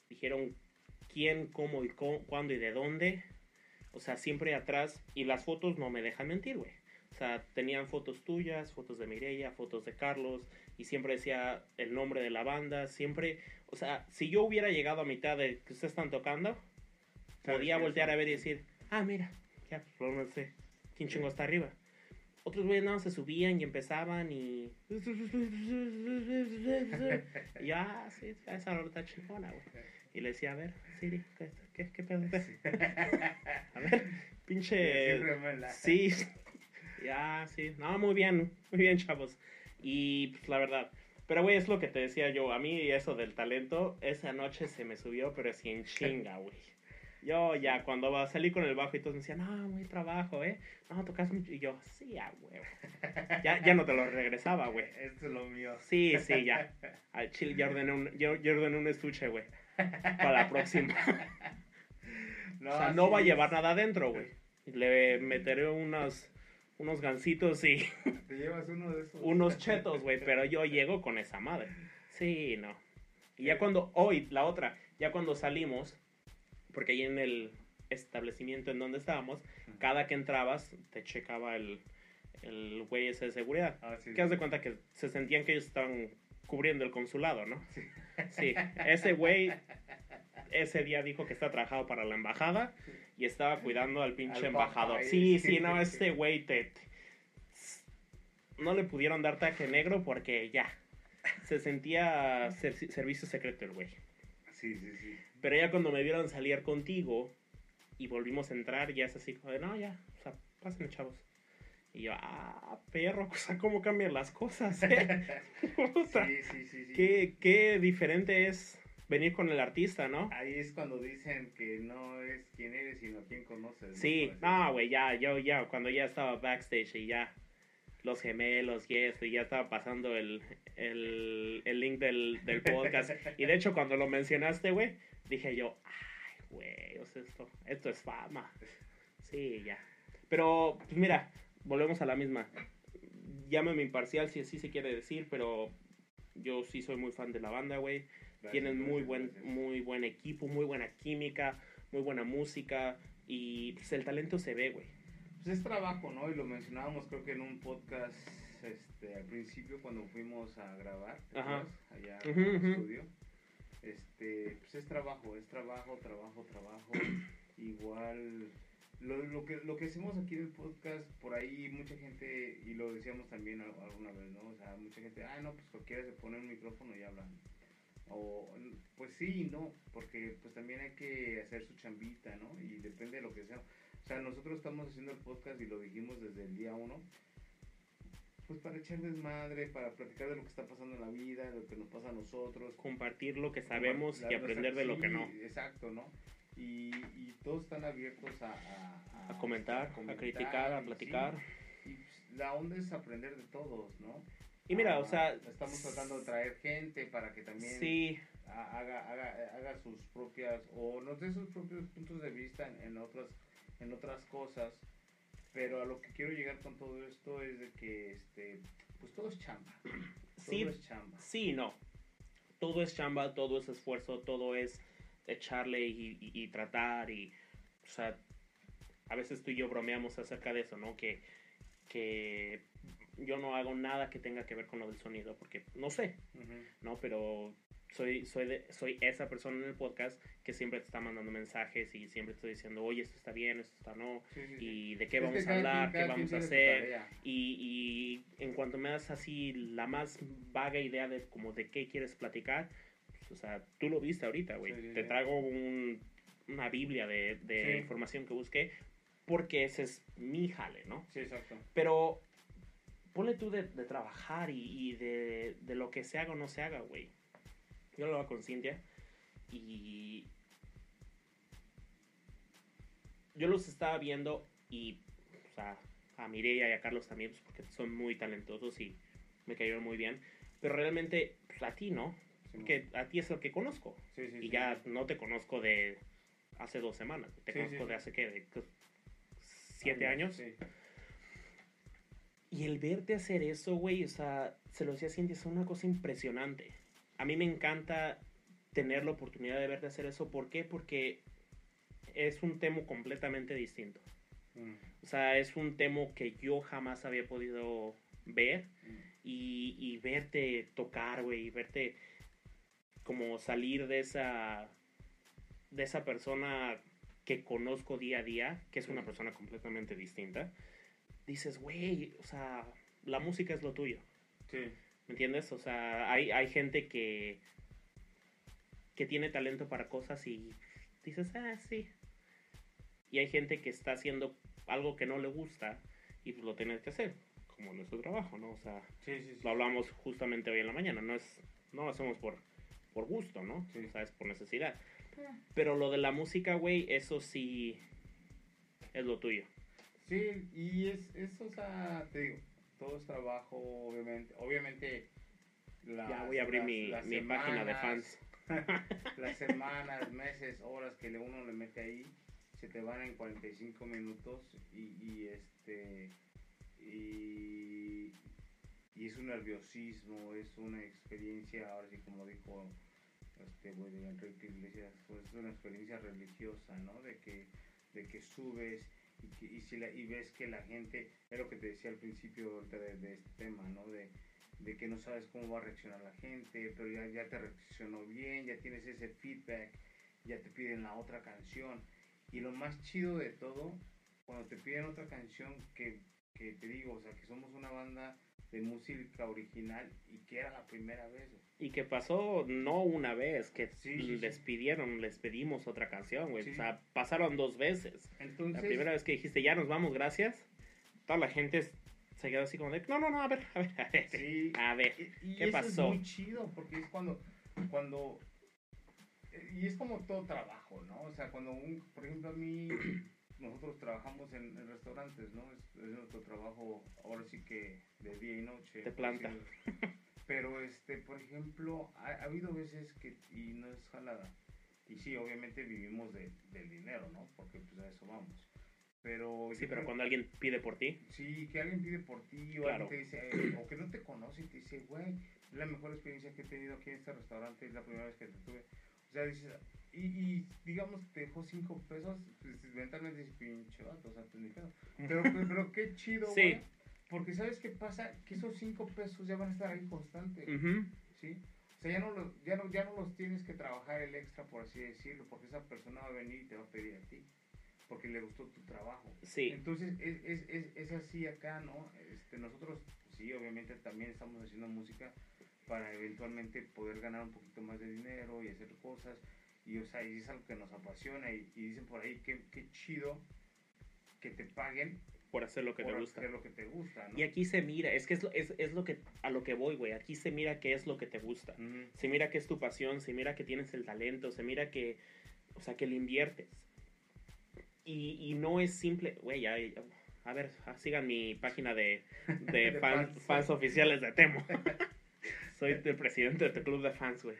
dijeron quién, cómo y có- cuándo y de dónde. O sea, siempre atrás. Y las fotos no me dejan mentir, güey. O sea, tenían fotos tuyas, fotos de Mireia, fotos de Carlos. Y siempre decía el nombre de la banda. Siempre. O sea, si yo hubiera llegado a mitad de que ustedes están tocando, ¿Sabes podía voltear a ver y decir, ah, mira, ya, pues no sé, quién chingo está arriba. Otros güeyes nada más se subían y empezaban y. y ya, sí, esa rola está chingona, güey. Y le decía, a ver, Siri, ¿qué, qué, qué pedo? A ver, pinche. Sí, ya, sí. No, muy bien, muy bien, chavos. Y pues la verdad. Pero, güey, es lo que te decía yo. A mí eso del talento, esa noche se me subió, pero así en chinga, güey. Yo ya, cuando va- salí con el bajo y todos me decían, no, muy trabajo, ¿eh? No, tocas mucho. Y yo, sí, a güey. Ya, ya no te lo regresaba, güey. Esto es lo mío. Sí, sí, ya. Al chile ya ordené un, yo, yo ordené un estuche, güey. Para la próxima. No, o sea, no va a llevar nada adentro, güey. Le meteré unos, unos gancitos y Te llevas uno de esos. unos chetos, güey. Pero yo llego con esa madre. Sí, no. Y ya cuando, hoy, la otra, ya cuando salimos, porque ahí en el establecimiento en donde estábamos, cada que entrabas, te checaba el, el güey ese de seguridad. Ah, sí, ¿Qué haz de sí. cuenta que se sentían que ellos estaban cubriendo el consulado, ¿no? Sí, ese güey ese día dijo que está trabajado para la embajada y estaba cuidando al pinche Al embajador. Sí, sí, no, ese güey te, te- No le pudieron dar taje negro porque ya. Se sentía ser- servicio secreto el güey. Sí, sí, sí. Pero ya cuando me vieron salir contigo y volvimos a entrar, ya es así como de, no, ya, o sea, pásenme, chavos. Y yo, ah, perro, o sea, cómo cambian las cosas, eh? Sí, sí, sí, sí. Qué, qué diferente es venir con el artista, ¿no? Ahí es cuando dicen que no es quién eres, sino quién conoces. ¿no? Sí, no, güey, ya, yo ya, cuando ya estaba backstage y ya, los gemelos y esto, y ya estaba pasando el, el, el link del, del podcast. Y de hecho, cuando lo mencionaste, güey, dije yo, ay, güey, o sea, esto, esto es fama. Sí, ya. Pero, pues mira, volvemos a la misma. Llámame imparcial si así se quiere decir, pero yo sí soy muy fan de la banda, güey. Tienen muy buen, muy buen equipo, muy buena química, muy buena música y pues, el talento se ve, güey. Pues es trabajo, ¿no? Y lo mencionábamos creo que en un podcast este, al principio cuando fuimos a grabar, ¿te Ajá. Allá en el estudio. Este, pues es trabajo, es trabajo, trabajo, trabajo. Igual lo, lo que lo que hacemos aquí en el podcast, por ahí mucha gente, y lo decíamos también al- alguna vez, ¿no? O sea, mucha gente, ah, no, pues cualquiera se pone un micrófono y hablan. O, pues sí no, porque pues también hay que hacer su chambita, ¿no? Y depende de lo que sea. O sea, nosotros estamos haciendo el podcast y lo dijimos desde el día uno, pues para echar desmadre, para platicar de lo que está pasando en la vida, de lo que nos pasa a nosotros. Compartir lo que sabemos y aprender de lo que no. Exacto, ¿no? Y, y todos están abiertos a, a, A comentar, a criticar, a y platicar. sí, y pues, la onda es aprender de todos, ¿no? Y mira, Ah, o sea, Estamos tratando de traer gente para que también Sí, ha- haga, haga, haga sus propias o nos dé sus propios puntos de vista en, en otras en otras cosas pero a lo que quiero llegar con todo esto es de que este pues todo es chamba Sí. todo es chamba sí, no. Todo es chamba, todo es esfuerzo, todo es echarle y, y- y tratar y, o sea, a veces tú y yo bromeamos acerca de eso, ¿no? Que, que yo no hago nada que tenga que ver con lo del sonido, porque no sé, ¿no? Pero soy, soy, de- soy esa persona en el podcast que siempre te está mandando mensajes y siempre te estoy diciendo, oye, esto está bien, esto está no, Sí, sí, sí. y de qué vamos a hablar, qué vamos a hacer. Y, y en cuanto me das así la más vaga idea de como de qué quieres platicar, pues, o sea, tú lo viste ahorita, güey. Te traigo un- una biblia de, información que busqué porque ese es mi jale, ¿no? Sí, exacto. Pero ponle tú de, de trabajar y, y de, de lo que se haga o no se haga, güey. Yo lo hago con Cintia y yo los estaba viendo y o sea, a Mireia y a Carlos también, pues, porque son muy talentosos y me cayeron muy bien. Pero realmente, pues, a ti, ¿no? Porque a ti es lo que conozco. sí, sí, Y sí, ya no te conozco de hace dos semanas. Te conozco de hace, ¿qué? De qué, siete años. Sí. Y el verte hacer eso, güey, o sea, se lo decía a Cintia, es una cosa impresionante. A mí me encanta tener la oportunidad de verte hacer eso. ¿Por qué? Porque es un tema completamente distinto. Mm, O sea, es un tema que yo jamás había podido ver mm. y, y verte tocar, güey, y verte como salir de esa de esa persona que conozco día a día, que es una persona completamente distinta, dices, güey, o sea, la música es lo tuyo, Sí, ¿me entiendes? O sea, hay, hay gente que que tiene talento para cosas y dices, ah, sí. Y hay gente que está haciendo algo que no le gusta y pues lo tienes que hacer, como nuestro trabajo, ¿no? O sea, sí, sí. sí. lo hablamos justamente hoy en la mañana, no es no lo hacemos por por gusto, ¿no? Sí. O sea, es por necesidad. Pero lo de la música, güey, eso sí es lo tuyo. Sí, y es, es, o sea, te digo, todo es trabajo, obviamente, obviamente. Las, ya voy a abrir las- mi, las mi página de fans. Las semanas, meses, horas que uno le mete ahí, se te van en 45 minutos y, y este, y, y es un nerviosismo, es una experiencia, ahora sí como dijo este de Enrique Iglesias, pues es una experiencia religiosa, ¿no? De que, de que subes y, que, y, si la, y ves que la gente, es lo que te decía al principio de este tema, ¿no? De, de que no sabes cómo va a reaccionar la gente, pero ya, ya te reaccionó bien, ya tienes ese feedback, ya te piden la otra canción. Y lo más chido de todo, cuando te piden otra canción que, que te digo, o sea, que somos una banda de música original y que era la primera vez. güey. Y que pasó no una vez, que Sí, sí, sí. les pidieron, les pedimos otra canción, güey. Sí. O sea, pasaron dos veces. Entonces, La primera vez que dijiste, ya nos vamos, gracias, toda la gente se quedó así como de, no, no, no, a ver, a ver, a ver. sí, A ver. Y, y ¿Qué eso pasó? es muy chido porque es cuando, cuando, eh, y es como todo trabajo, ¿no? O sea, cuando un, por ejemplo, a mí, nosotros trabajamos en, en restaurantes, ¿no? Es, es nuestro trabajo, ahora sí que de día y noche. De planta. Pero, este, por ejemplo, ha, ha habido veces que, y no es jalada, y sí, obviamente vivimos de, del dinero, ¿no? Porque pues a eso vamos. Pero, Sí, pero creo- cuando alguien pide por ti, Sí, que alguien pide por ti o Claro. alguien te dice, eh, o que no te conoce y te dice, güey, la mejor experiencia que he tenido aquí en este restaurante, es la primera vez que te tuve. O sea, dices, y, y digamos que te dejó cinco pesos, pues mentalmente dices, pinche vato, o sea, pues ni pedo. Pero, pero, pero qué chido, Sí. güey. Porque sabes qué pasa, que esos cinco pesos ya van a estar ahí constante, ¿sí? O sea, ya no, los, ya, no, ya no los tienes que trabajar el extra, por así decirlo, porque esa persona va a venir y te va a pedir a ti, porque le gustó tu trabajo. sí, Entonces es, es, es, es así acá, ¿no? Este, nosotros, sí, obviamente también estamos haciendo música para eventualmente poder ganar un poquito más de dinero y hacer cosas. Y, o sea, y es algo que nos apasiona. Y, y dicen por ahí que qué chido que te paguen por hacer lo que por te gusta. hacer lo que te gusta, ¿no? Y aquí se mira, es que es, lo- es, es lo que a lo que voy, güey. Aquí se mira qué es lo que te gusta. Se mira que es tu pasión, se mira que tienes el talento, se mira que, o sea, que le inviertes. Y, y no es simple, güey, a ver, ah, sigan mi página de, de De fans, fans. fans oficiales de Temo. Soy el presidente de tu club de fans, güey.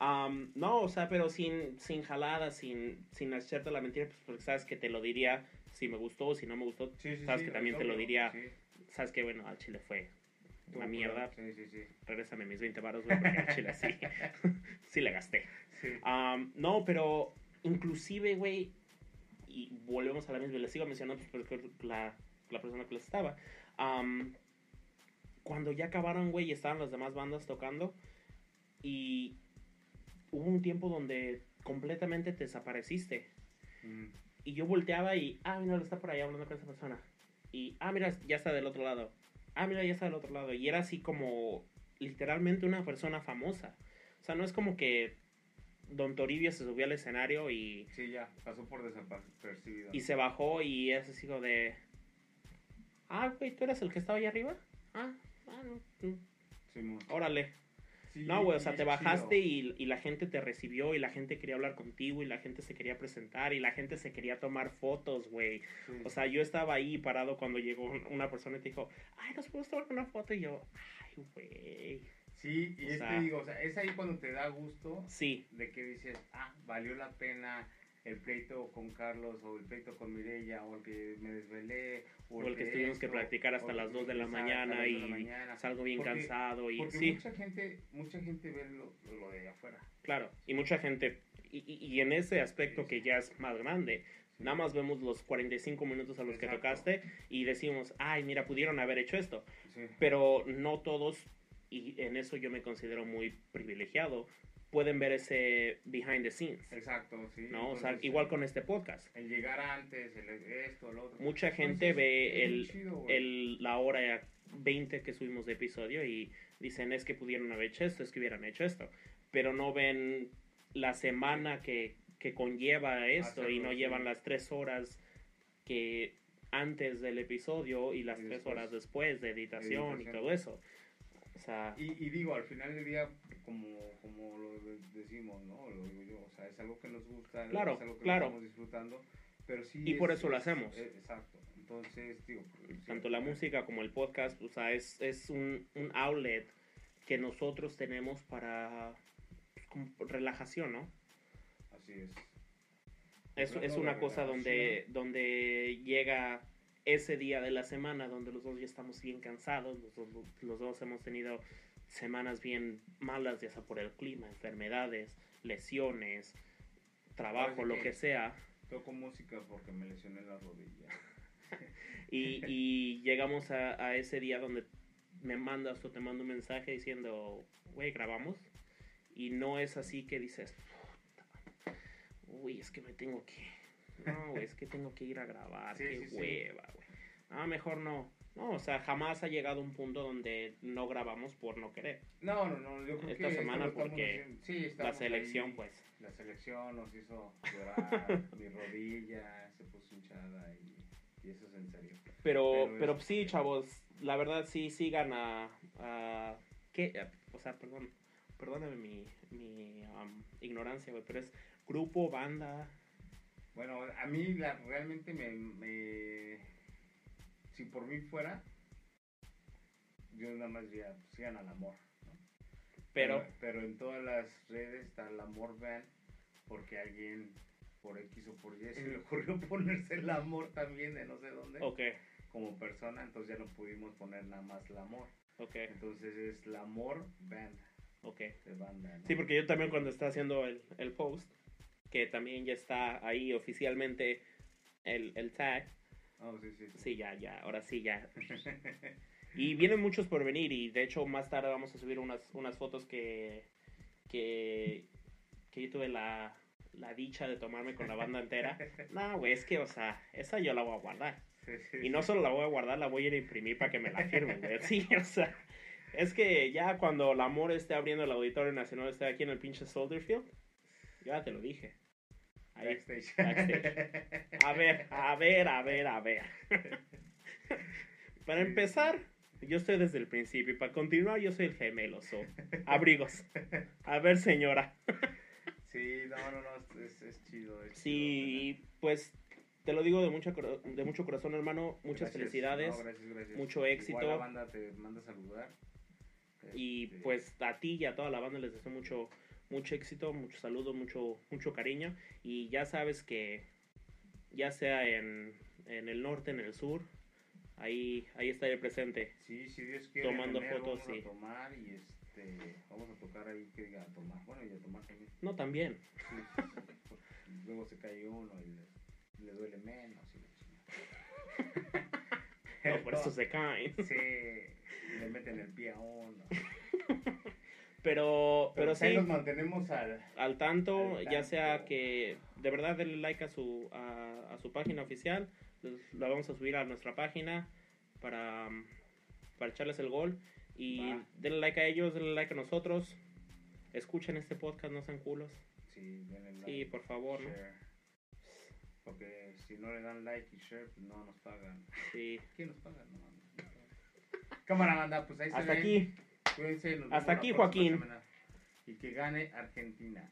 Am, no, o sea, pero sin, sin jalada, sin, sin hacerte la mentira, pues porque sabes que te lo diría si me gustó o si no me gustó. Sí, sí, sabes sí, que también te lo diría, sabes que, bueno, al chile fue una mierda. Sí, sí, sí. Regrésame mis 20 baros, güey, porque al chile sí, sí le gasté. Am, no, pero inclusive, güey, y volvemos a la misma, les sigo mencionando pues, porque la, la persona que les estaba. Cuando ya acabaron, güey, y estaban las demás bandas tocando, y hubo un tiempo donde completamente te desapareciste. Mm, Y yo volteaba y, ah, mira, está por allá hablando con esa persona. Y, ah, mira, ya está del otro lado. Ah, mira, ya está del otro lado. Y era así como literalmente una persona famosa. O sea, no es como que Don Toribio se subió al escenario y, Sí, ya, pasó por desapercibido. y se bajó y es así como de, ah, güey, ¿tú eres el que estaba ahí arriba? Ah, ah, no, mm, Simón. órale. Sí, No, güey, o sea, te bajaste y, y la gente te recibió y la gente quería hablar contigo y la gente se quería presentar y la gente se quería tomar fotos, güey. Sí. O sea, yo estaba ahí parado cuando llegó un- una persona y te dijo, ay, ¿nos podemos tomar una foto? Y yo, ay, güey. Sí, y o es sea- que digo, o sea, es ahí cuando te da gusto Sí, de que dices, ah, valió la pena el pleito con Carlos o el pleito con Mirella o el que me desvelé o el que tuvimos que practicar hasta las el 2 de la mañana y la mañana. salgo bien Porque- cansado y Porque sí, mucha gente, mucha gente ve lo, lo de allá afuera. claro. Y mucha gente, y, y- y en ese aspecto que ya es más grande, Sí. nada más vemos los 45 minutos a los que tocaste y decimos, ay, mira, pudieron haber hecho esto. Pero no todos, y en eso yo me considero muy privilegiado, pueden ver ese behind the scenes, Exacto, sí. ¿no? O sea, igual con este podcast. El llegar antes, el esto, el otro. Mucha gente Entonces, ve el, chido, el, la hora 20 que subimos de episodio y dicen es que pudieron haber hecho esto, es que hubieran hecho esto, pero no ven la semana que, que conlleva esto y no sí. llevan las tres horas que antes del episodio y las Y tres horas después de editación, y editación. todo eso. O sea, Y, y digo, al final del día, como, como lo de- decimos, ¿no? Lo digo yo, o sea, es algo que nos gusta, Claro, es algo que claro. estamos disfrutando, pero sí Y por es- eso lo hacemos. es- exacto, entonces, digo... sí, tanto la eh, música como el podcast, o sea, es, es un, un outlet que nosotros tenemos para pues, relajación, ¿no? Así es. Es, es una cosa donde, donde llega ese día de la semana donde los dos ya estamos bien cansados, los dos, los dos hemos tenido semanas bien malas, ya sea por el clima, enfermedades, lesiones, trabajo, lo que- que sea. Toco música porque me lesioné la rodilla. Y, y llegamos a, a ese día donde me mandas o te mando un mensaje diciendo, güey, grabamos. Y no es así que dices, "Puta, uy, es que me tengo que. No, güey, es que tengo que ir a grabar, Sí, qué sí, hueva, güey. Ah, mejor no. No, o sea, jamás ha llegado un punto donde no grabamos por no querer. No, no, no, yo creo Esta que semana porque sí, La selección, ahí, pues. La selección nos hizo llorar, mi rodilla se puso hinchada y, y eso es en serio. Pero, Pero pero sí, chavos, la verdad sí sigan a, a ¿qué? O sea, perdón, perdóname mi, mi um, ignorancia, güey, pero es grupo, banda, Bueno, a mí la, realmente me, me- Si por mí fuera, yo nada más diría, sigan al amor. ¿no? pero, Pero en todas las redes está el amor van, porque alguien por X o por Y se le ocurrió ponerse el amor también de no sé dónde, ok, como persona, entonces ya no pudimos poner nada más el amor. ok, Entonces es el amor band, ok. de banda. ¿no? Sí, porque yo también cuando estaba haciendo el, el post, que también ya está ahí oficialmente el, el tag, Oh, sí, sí, sí. sí, ya, ya, ahora sí, ya. Y vienen muchos por venir y de hecho más tarde vamos a subir unas, unas fotos que, que, que yo tuve la, la dicha de tomarme con la banda entera. No, güey, es que, o sea, esa yo la voy a guardar. Y no solo la voy a guardar, la voy a ir a imprimir para que me la firmen, güey. Sí, o sea, es que ya cuando el amor esté abriendo el Auditorio Nacional, esté aquí en el pinche Soldier Field, ya te lo dije. Ahí, Backstage. backstage. A ver, a ver, a ver, a ver. Para empezar, yo estoy desde el principio. Y para continuar, yo soy el gemelo. So. Abrigos. A ver, señora. Sí, no, no, no, es, es chido. es chido, Sí, pues te lo digo de, mucha, cor- de mucho corazón, hermano. Muchas Gracias. felicidades. No, gracias, gracias. mucho Igual éxito. la banda te manda a saludar. Y Este, pues a ti y a toda la banda les deseo mucho, mucho éxito, mucho saludo, mucho, mucho cariño. Y ya sabes que ya sea en, en el norte, en el sur, ahí, ahí estaré presente. Sí, si Dios quiere. tomando enero fotos, vamos sí. a tomar y este, vamos a tocar ahí que diga a tomar. Bueno, y a tomar también. No, también. Sí, Luego se cae uno y le duele menos. y. No, por eso se caen. Sí, le meten el pie a uno. Pero, pero ahí sí, nos mantenemos al... al tanto, al ya sea que de verdad denle like a su, a, a su página oficial. Los- La vamos a subir a nuestra página para, para echarles el gol. Y Va. denle like a ellos, denle like a nosotros. Escuchen este podcast, no sean culos. Sí, denle like, Sí, por favor, ¿no? share. Porque si no le dan like y share, pues no nos pagan. Sí. ¿Quién nos paga? No, mames. Cámara, banda, pues ahí se Hasta aquí. Cuídense, nos Hasta vemos aquí, Joaquín. semana. Y que gane Argentina.